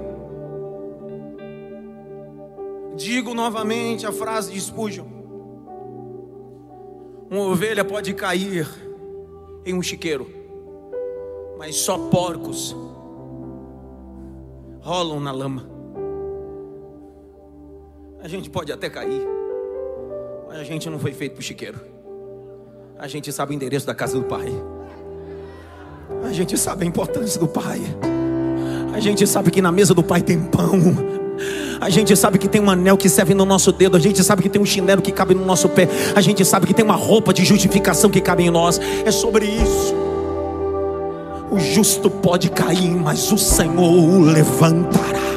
Digo novamente a frase de Spurgeon. Uma ovelha pode cair em um chiqueiro, mas só porcos rolam na lama. A gente pode até cair, mas a gente não foi feito para o chiqueiro. A gente sabe o endereço da casa do Pai. A gente sabe a importância do Pai. A gente sabe que na mesa do Pai tem pão. A gente sabe que tem um anel que serve no nosso dedo. A gente sabe que tem um chinelo que cabe no nosso pé. A gente sabe que tem uma roupa de justificação que cabe em nós. É sobre isso. O justo pode cair, mas o Senhor o levantará.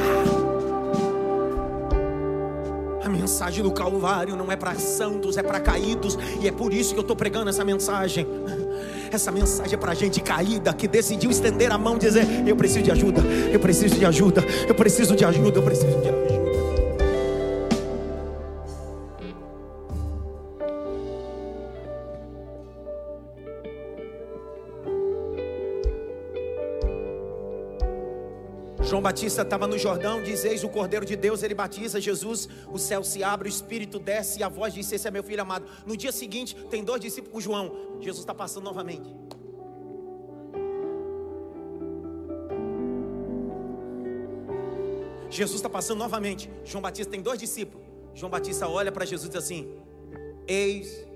Mensagem do Calvário não é para santos, é para caídos. E é por isso que eu estou pregando essa mensagem. Essa mensagem é para gente caída que decidiu estender a mão e dizer: Eu preciso de ajuda, eu preciso de ajuda, eu preciso de ajuda, eu preciso de ajuda. João Batista estava no Jordão, diz: Eis o Cordeiro de Deus, ele batiza Jesus, o céu se abre, o Espírito desce e a voz diz: Esse é meu filho amado. No dia seguinte, tem dois discípulos com João, Jesus está passando novamente. Jesus está passando novamente. João Batista tem dois discípulos. João Batista olha para Jesus e diz assim: Eis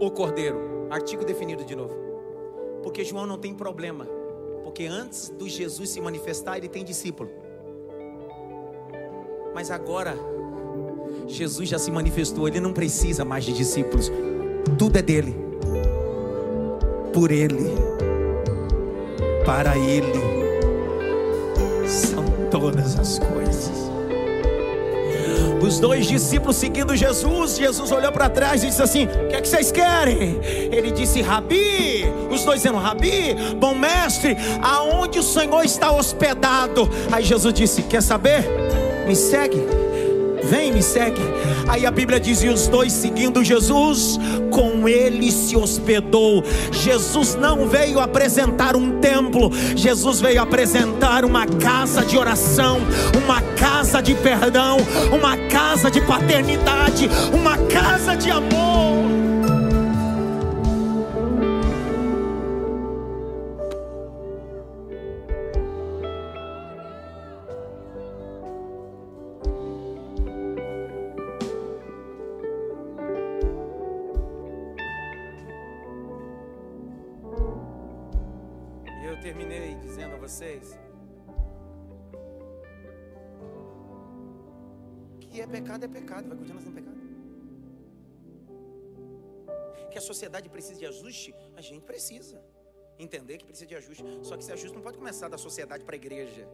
o Cordeiro. Artigo definido de novo. Porque João não tem problema porque antes do Jesus se manifestar, ele tem discípulo. Mas agora, Jesus já se manifestou, ele não precisa mais de discípulos. Tudo é dele. Por ele. Para ele. São todas as coisas. Os dois discípulos seguindo Jesus, Jesus olhou para trás e disse assim: O que é que vocês querem? Ele disse: Rabi. Os dois dizendo: Rabi, bom mestre, aonde o Senhor está hospedado? Aí Jesus disse: Quer saber? Me segue. Vem, me segue. Aí a Bíblia diz: E os dois seguindo Jesus, com ele se hospedou. Jesus não veio apresentar um templo, Jesus veio apresentar uma casa de oração, uma casa de perdão, uma casa de paternidade, uma casa de amor. Pecado, é pecado, vai continuar sendo pecado. Que a sociedade precisa de ajuste, a gente precisa entender que precisa de ajuste. Só que esse ajuste não pode começar da sociedade para a igreja.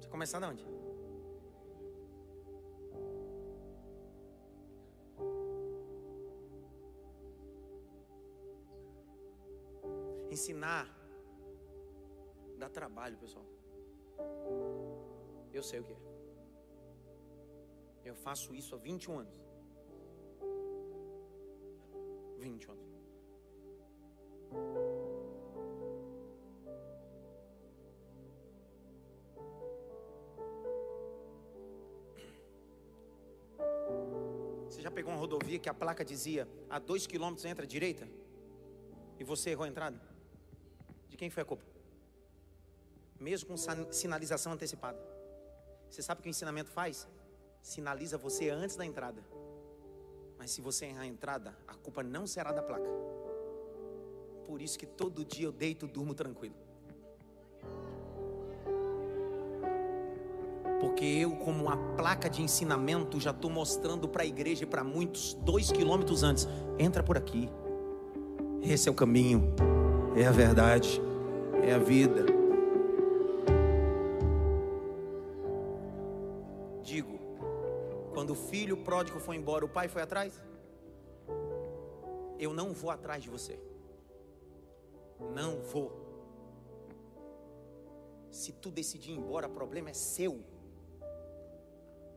Você começar de onde? Ensinar dá trabalho, pessoal. Eu sei o que é. Eu faço isso há 21 anos. 20 anos. Você já pegou uma rodovia que a placa dizia a 2 km entra à direita? E você errou a entrada? De quem foi a culpa? Mesmo com sinalização antecipada. Você sabe o que o ensinamento faz? Sinaliza você antes da entrada. Mas se você errar a entrada, a culpa não será da placa. Por isso que todo dia eu deito e durmo tranquilo. Porque eu, como uma placa de ensinamento, já estou mostrando para a igreja e para muitos, dois quilômetros antes: entra por aqui. Esse é o caminho, é a verdade, é a vida. Pródigo foi embora, o pai foi atrás? Eu não vou atrás de você. Não vou. Se tu decidir ir embora, o problema é seu.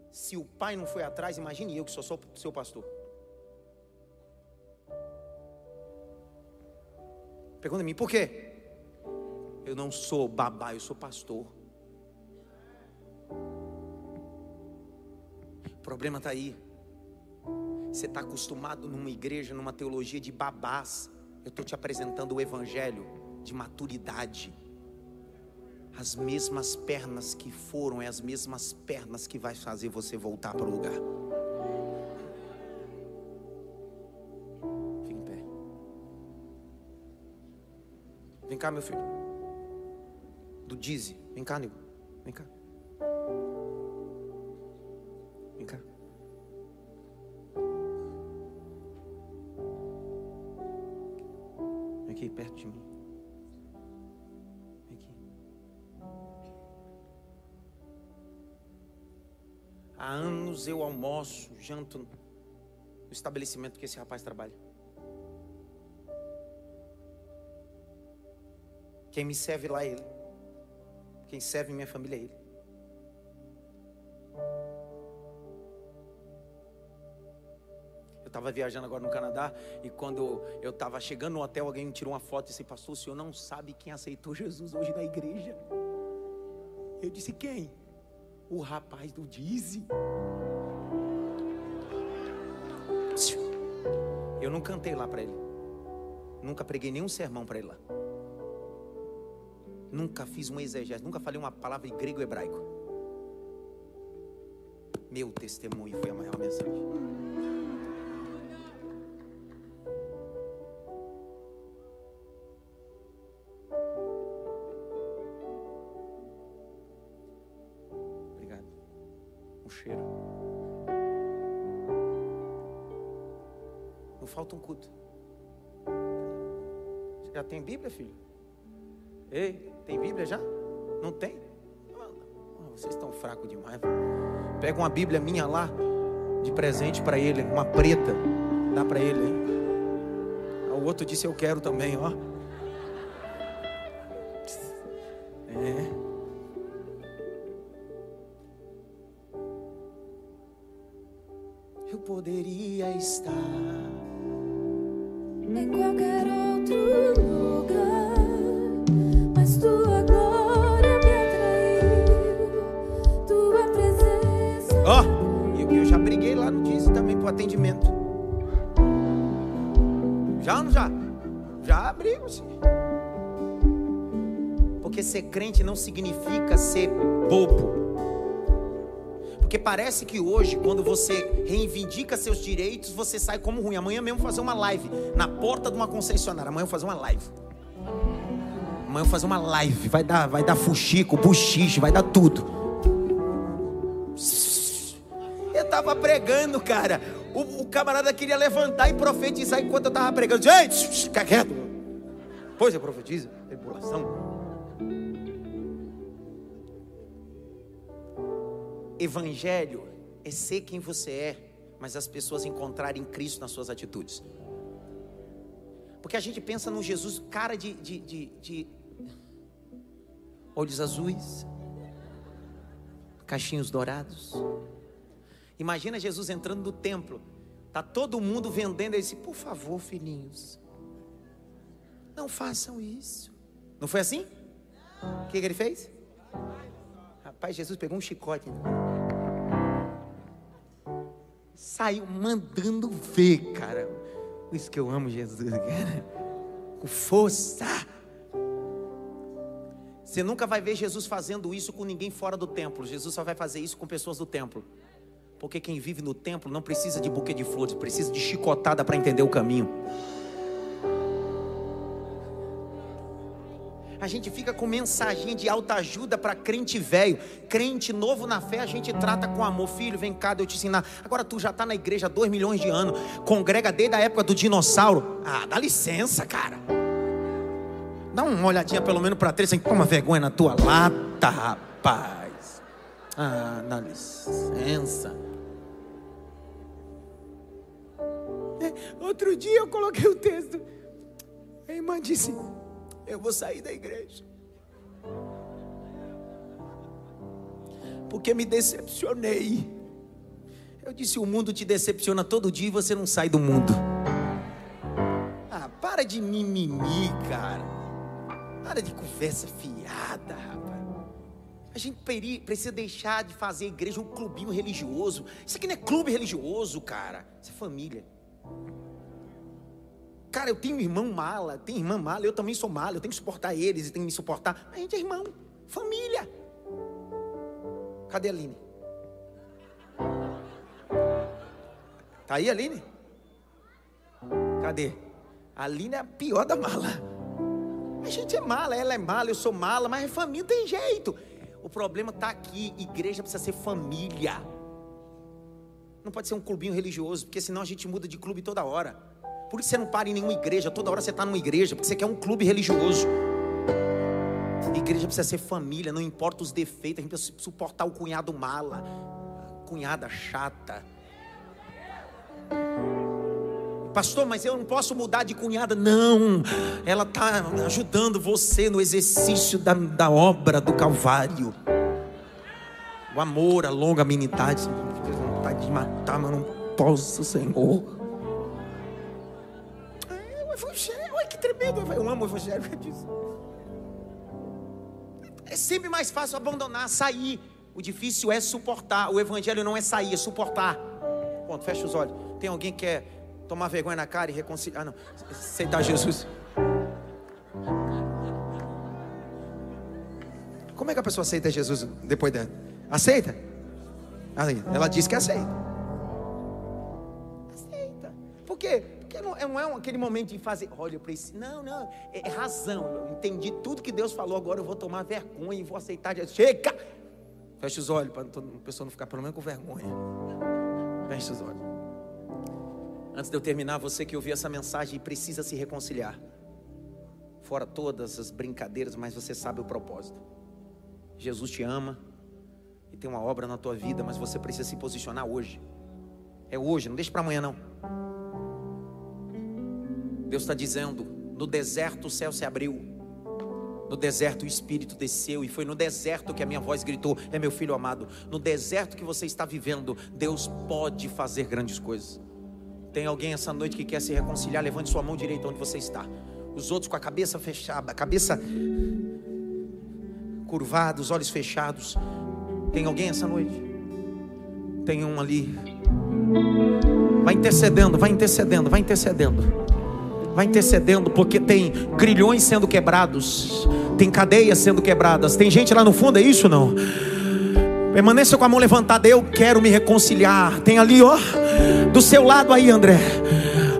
Se o pai não foi atrás, imagine eu que sou só seu pastor. Pergunta a mim, por quê? Eu não sou babá, eu sou pastor. O problema está aí. Você está acostumado numa igreja, numa teologia de babás. Eu estou te apresentando o evangelho de maturidade. As mesmas pernas que foram, é as mesmas pernas que vai fazer você voltar para o lugar. Fique em pé. Vem cá, meu filho. Do Dize. Vem cá, nego. Vem cá. Vem aqui de mim. Há anos eu almoço, janto no estabelecimento que esse rapaz trabalha. Quem me serve lá é ele. Quem serve minha família é ele. Estava viajando agora no Canadá e quando eu estava chegando no hotel, alguém me tirou uma foto e disse: Pastor, o senhor não sabe quem aceitou Jesus hoje na igreja? Eu disse: Quem? o rapaz do Dize. Eu não cantei lá para ele. Nunca preguei nenhum sermão para ele lá. Nunca fiz um exegese, nunca falei uma palavra em grego hebraico. Meu testemunho foi a maior mensagem. Pega uma Bíblia minha lá, de presente para ele, uma preta, dá para ele. Hein? O outro disse eu quero também, ó. É. Eu poderia estar em qualquer outro Ó, oh, eu, eu já briguei lá no Disney também pro atendimento. Já ou não já? Já brigo sim. Porque ser crente não significa ser bobo. Porque parece que hoje, quando você reivindica seus direitos, você sai como ruim. Amanhã mesmo fazer uma live na porta de uma concessionária. Amanhã eu vou fazer uma live. Amanhã eu vou fazer uma live. Vai dar, vai dar fuxico, buchiche, vai dar tudo. Pregando, cara. O, o camarada queria levantar e profetizar enquanto eu tava pregando. Gente, fica quieto. Pois eu profetizo. Tribulação. Evangelho é ser quem você é, mas as pessoas encontrarem Cristo nas suas atitudes. Porque a gente pensa no Jesus, cara de, de, de, de olhos azuis, cachinhos dourados. Imagina Jesus entrando no templo, tá todo mundo vendendo, ele disse: Por favor, filhinhos, não façam isso. Não foi assim? O que, que ele fez? Rapaz, Jesus pegou um chicote. Saiu mandando ver, cara. Por isso que eu amo Jesus, cara. Com força. Você nunca vai ver Jesus fazendo isso com ninguém fora do templo. Jesus só vai fazer isso com pessoas do templo. Porque quem vive no templo não precisa de buquê de flores, precisa de chicotada para entender o caminho. A gente fica com mensagem de alta ajuda para crente velho, crente novo na fé, a gente trata com amor. Filho, vem cá, eu te ensinar. Agora tu já está na igreja há dois milhões de anos, congrega desde a época do dinossauro. Ah, dá licença, cara. Dá uma olhadinha pelo menos para três, assim, toma vergonha na tua lata, rapaz. Ah, dá licença. Outro dia eu coloquei o texto. A irmã disse: Eu vou sair da igreja. Porque me decepcionei. Eu disse: O mundo te decepciona todo dia e você não sai do mundo. Ah, para de mimimi, cara. Para de conversa fiada, rapaz. A gente precisa deixar de fazer a igreja um clubinho religioso. Isso aqui não é clube religioso, cara. Isso é família. Cara, eu tenho irmão mala, tem irmã mala, eu também sou mala, eu tenho que suportar eles e tenho que me suportar. A gente é irmão, família. Cadê a Aline? Tá aí, Aline? Cadê? A Aline é a pior da mala. A gente é mala, ela é mala, eu sou mala, mas é família tem jeito. O problema está aqui: igreja precisa ser família. Não pode ser um clubinho religioso, porque senão a gente muda de clube toda hora. Por isso você não para em nenhuma igreja, toda hora você está numa igreja, porque você quer um clube religioso. igreja precisa ser família, não importa os defeitos, a gente precisa suportar o cunhado mala, a cunhada chata. Pastor, mas eu não posso mudar de cunhada. Não, ela está ajudando você no exercício da, da obra do Calvário. O amor, a longa amenidade. Vontade de matar, mas não posso, Senhor. É, o Evangelho, olha que tremendo. Eu amo o Evangelho. É sempre mais fácil abandonar, sair. O difícil é suportar. O Evangelho não é sair, é suportar. Ponto, fecha os olhos. Tem alguém que quer tomar vergonha na cara e reconciliar. Ah, não. Aceitar Jesus. Como é que a pessoa aceita Jesus depois dela? Aceita? Ela diz que aceita. Aceita. Por quê? Porque não, não é aquele momento de fazer, olha, eu preciso. Não, não, é, é razão. Eu entendi tudo que Deus falou, agora eu vou tomar vergonha e vou aceitar. Chega! Fecha os olhos para a pessoa não ficar pelo menos com vergonha. Fecha os olhos. Antes de eu terminar, você que ouviu essa mensagem precisa se reconciliar. Fora todas as brincadeiras, mas você sabe o propósito. Jesus te ama e tem uma obra na tua vida, mas você precisa se posicionar hoje. É hoje, não deixe para amanhã não. Deus está dizendo: no deserto o céu se abriu, no deserto o Espírito desceu, e foi no deserto que a minha voz gritou: É meu filho amado. No deserto que você está vivendo, Deus pode fazer grandes coisas. Tem alguém essa noite que quer se reconciliar? Levante sua mão direita onde você está. Os outros com a cabeça fechada, a cabeça curvada, os olhos fechados. Tem alguém essa noite? Tem um ali. Vai intercedendo, vai intercedendo, vai intercedendo. Vai intercedendo, porque tem grilhões sendo quebrados, tem cadeias sendo quebradas. Tem gente lá no fundo, é isso não? Permaneça com a mão levantada. Eu quero me reconciliar. Tem ali, ó, do seu lado aí, André.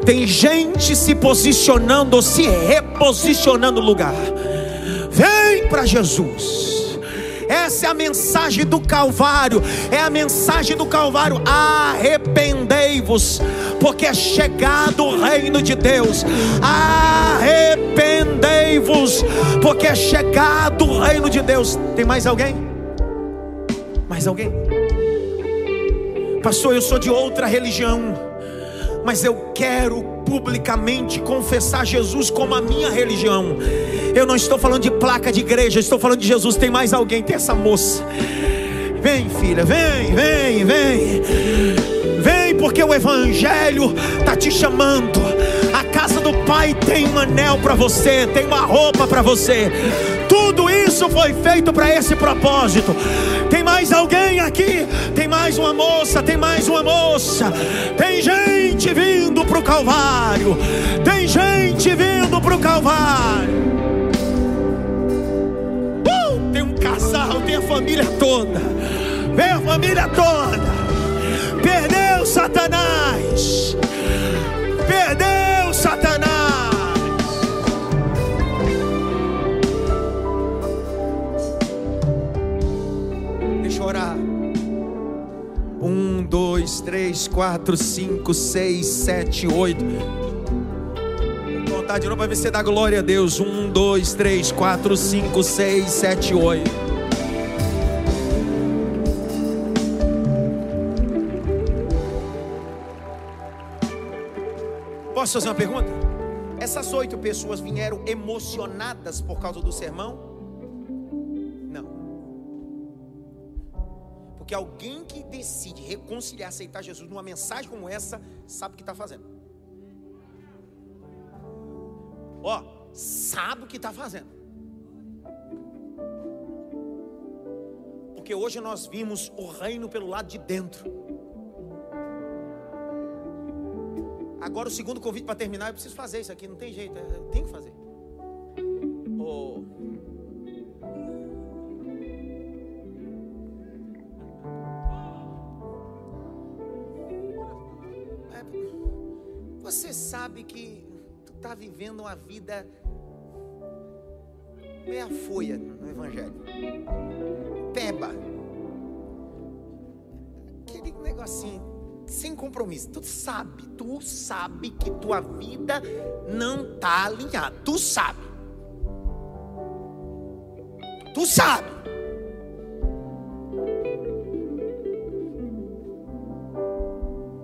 Tem gente se posicionando, se reposicionando no lugar. Vem para Jesus. Essa é a mensagem do Calvário. É a mensagem do Calvário. Arrependei-vos, porque é chegado o reino de Deus. Arrependei-vos, porque é chegado o reino de Deus. Tem mais alguém? Mais alguém? Pastor, eu sou de outra religião, mas eu quero publicamente confessar Jesus como a minha religião. Eu não estou falando de placa de igreja, estou falando de Jesus. Tem mais alguém, tem essa moça. Vem, filha, vem, vem, vem. Vem, porque o Evangelho está te chamando. A casa do Pai tem um anel para você, tem uma roupa para você. Tudo isso foi feito para esse propósito. Tem mais alguém aqui? Tem mais uma moça? Tem mais uma moça? Tem gente vindo para o Calvário. Tem gente vindo para o Calvário. Casal, tem a família toda. Vem a família toda. Perdeu Satanás. Perdeu Satanás. Deixa eu orar. Um, dois, três, quatro, cinco, seis, sete, oito. De novo para ver se dá glória a Deus. Um, dois, três, quatro, cinco, seis, sete, oito. Posso fazer uma pergunta? Essas oito pessoas vieram emocionadas por causa do sermão? Não. Porque alguém que decide reconciliar, aceitar Jesus numa mensagem como essa, sabe o que está fazendo. Ó, sabe o que está fazendo. Porque hoje nós vimos o reino pelo lado de dentro. Agora o segundo convite para terminar, eu preciso fazer isso aqui, não tem jeito, eu tenho que fazer. Oh. Você sabe que tu está vivendo uma vida meia folha no Evangelho. Peba. Compromisso. Tu sabe, tu sabe que tua vida não está alinhada. Tu sabe. Tu sabe.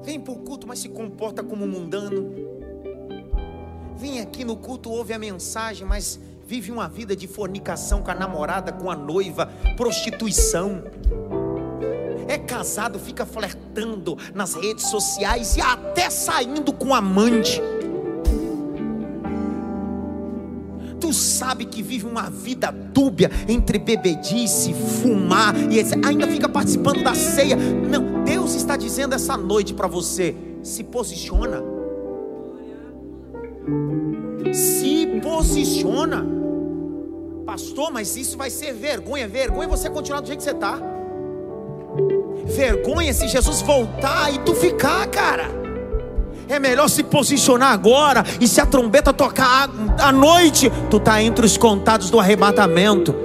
Vem para o culto, mas se comporta como mundano. Vem aqui no culto, ouve a mensagem, mas vive uma vida de fornicação com a namorada, com a noiva, prostituição casado, fica flertando nas redes sociais e até saindo com amante. Tu sabe que vive uma vida dúbia entre bebedice, fumar e ainda fica participando da ceia. Não, Deus está dizendo essa noite para você: se posiciona. Se posiciona. Pastor, mas isso vai ser vergonha. Vergonha você continuar do jeito que você está vergonha se Jesus voltar e tu ficar, cara. É melhor se posicionar agora e se a trombeta tocar à noite, tu tá entre os contados do arrebatamento.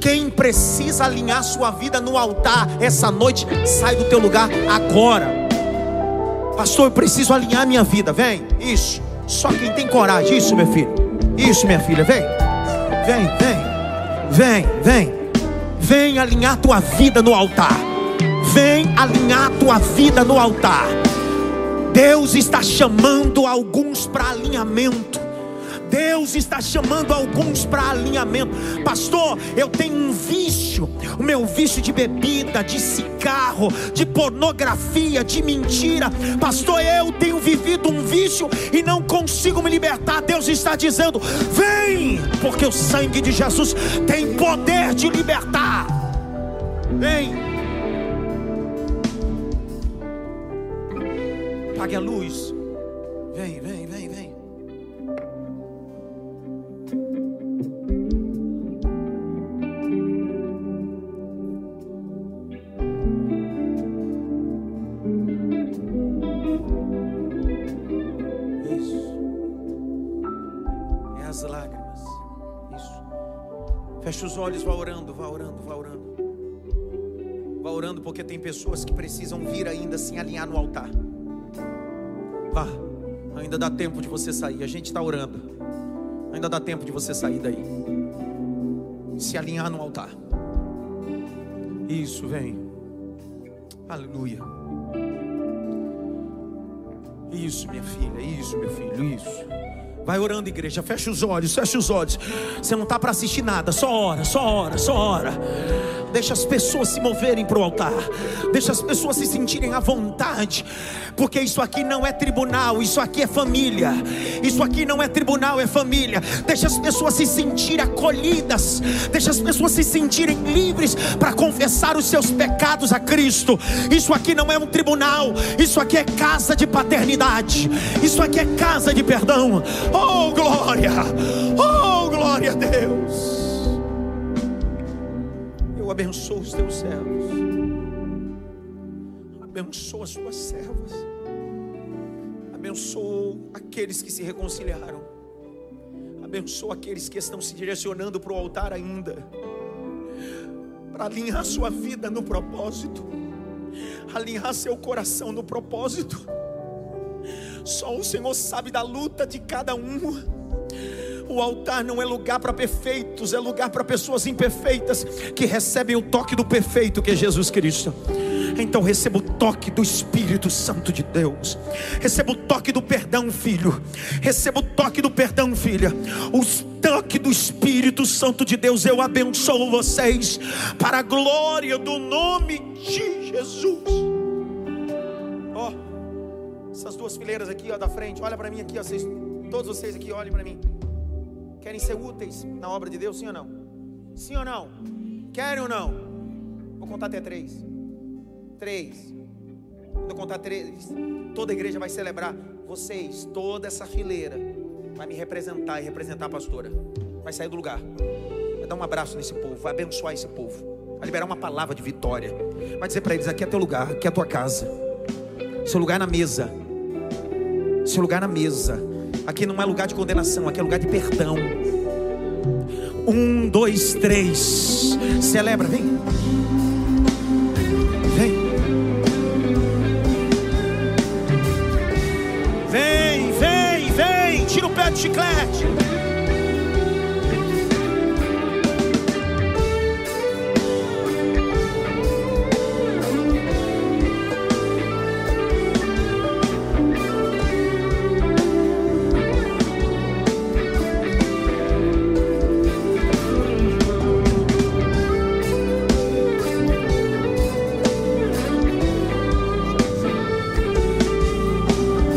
Quem precisa alinhar sua vida no altar essa noite, sai do teu lugar agora. Pastor, eu preciso alinhar minha vida. Vem, isso. Só quem tem coragem, isso, meu filho. Isso, minha filha, vem. Vem, vem. Vem, vem. Vem alinhar tua vida no altar. Vem alinhar tua vida no altar. Deus está chamando alguns para alinhamento. Deus está chamando alguns para alinhamento. Pastor, eu tenho um vício, o meu vício de bebida, de cigarro, de pornografia, de mentira. Pastor, eu tenho vivido um vício e não consigo me libertar. Deus está dizendo: vem, porque o sangue de Jesus tem poder de libertar. Vem. Pague a luz. Olhos, vá orando, vá orando, vá orando. Vá orando porque tem pessoas que precisam vir ainda se alinhar no altar. Vá, ainda dá tempo de você sair. A gente está orando. Ainda dá tempo de você sair daí. Se alinhar no altar. Isso, vem. Aleluia. Isso, minha filha, isso, meu filho, isso. Vai orando, igreja. Fecha os olhos, fecha os olhos. Você não está para assistir nada, só ora, só ora, só ora. Deixa as pessoas se moverem para o altar. Deixa as pessoas se sentirem à vontade. Porque isso aqui não é tribunal, isso aqui é família. Isso aqui não é tribunal, é família. Deixa as pessoas se sentirem acolhidas. Deixa as pessoas se sentirem livres para confessar os seus pecados a Cristo. Isso aqui não é um tribunal, isso aqui é casa de paternidade. Isso aqui é casa de perdão. Oh, glória! Oh, glória a Deus! Abençoa os teus servos, abençoa as tuas servas, abençoa aqueles que se reconciliaram, abençoa aqueles que estão se direcionando para o altar ainda, para alinhar sua vida no propósito, alinhar seu coração no propósito. Só o Senhor sabe da luta de cada um. O altar não é lugar para perfeitos, é lugar para pessoas imperfeitas que recebem o toque do perfeito que é Jesus Cristo. Então receba o toque do Espírito Santo de Deus. Receba o toque do perdão, filho. Receba o toque do perdão, filha. O toque do Espírito Santo de Deus. Eu abençoo vocês para a glória do nome de Jesus. Ó, oh, essas duas fileiras aqui, ó, da frente. Olha para mim aqui, ó, vocês, todos vocês aqui, olhem para mim. Querem ser úteis na obra de Deus, sim ou não? Sim ou não? Querem ou não? Vou contar até três. Três. Quando eu contar três, toda a igreja vai celebrar. Vocês, toda essa fileira, vai me representar e representar a pastora. Vai sair do lugar. Vai dar um abraço nesse povo, vai abençoar esse povo. Vai liberar uma palavra de vitória. Vai dizer para eles: aqui é teu lugar, aqui é tua casa. Seu lugar na mesa. Seu lugar na mesa. Aqui não é lugar de condenação, aqui é lugar de perdão. Um, dois, três. Celebra, vem. Vem. Vem, vem, vem. Tira o pé do chiclete.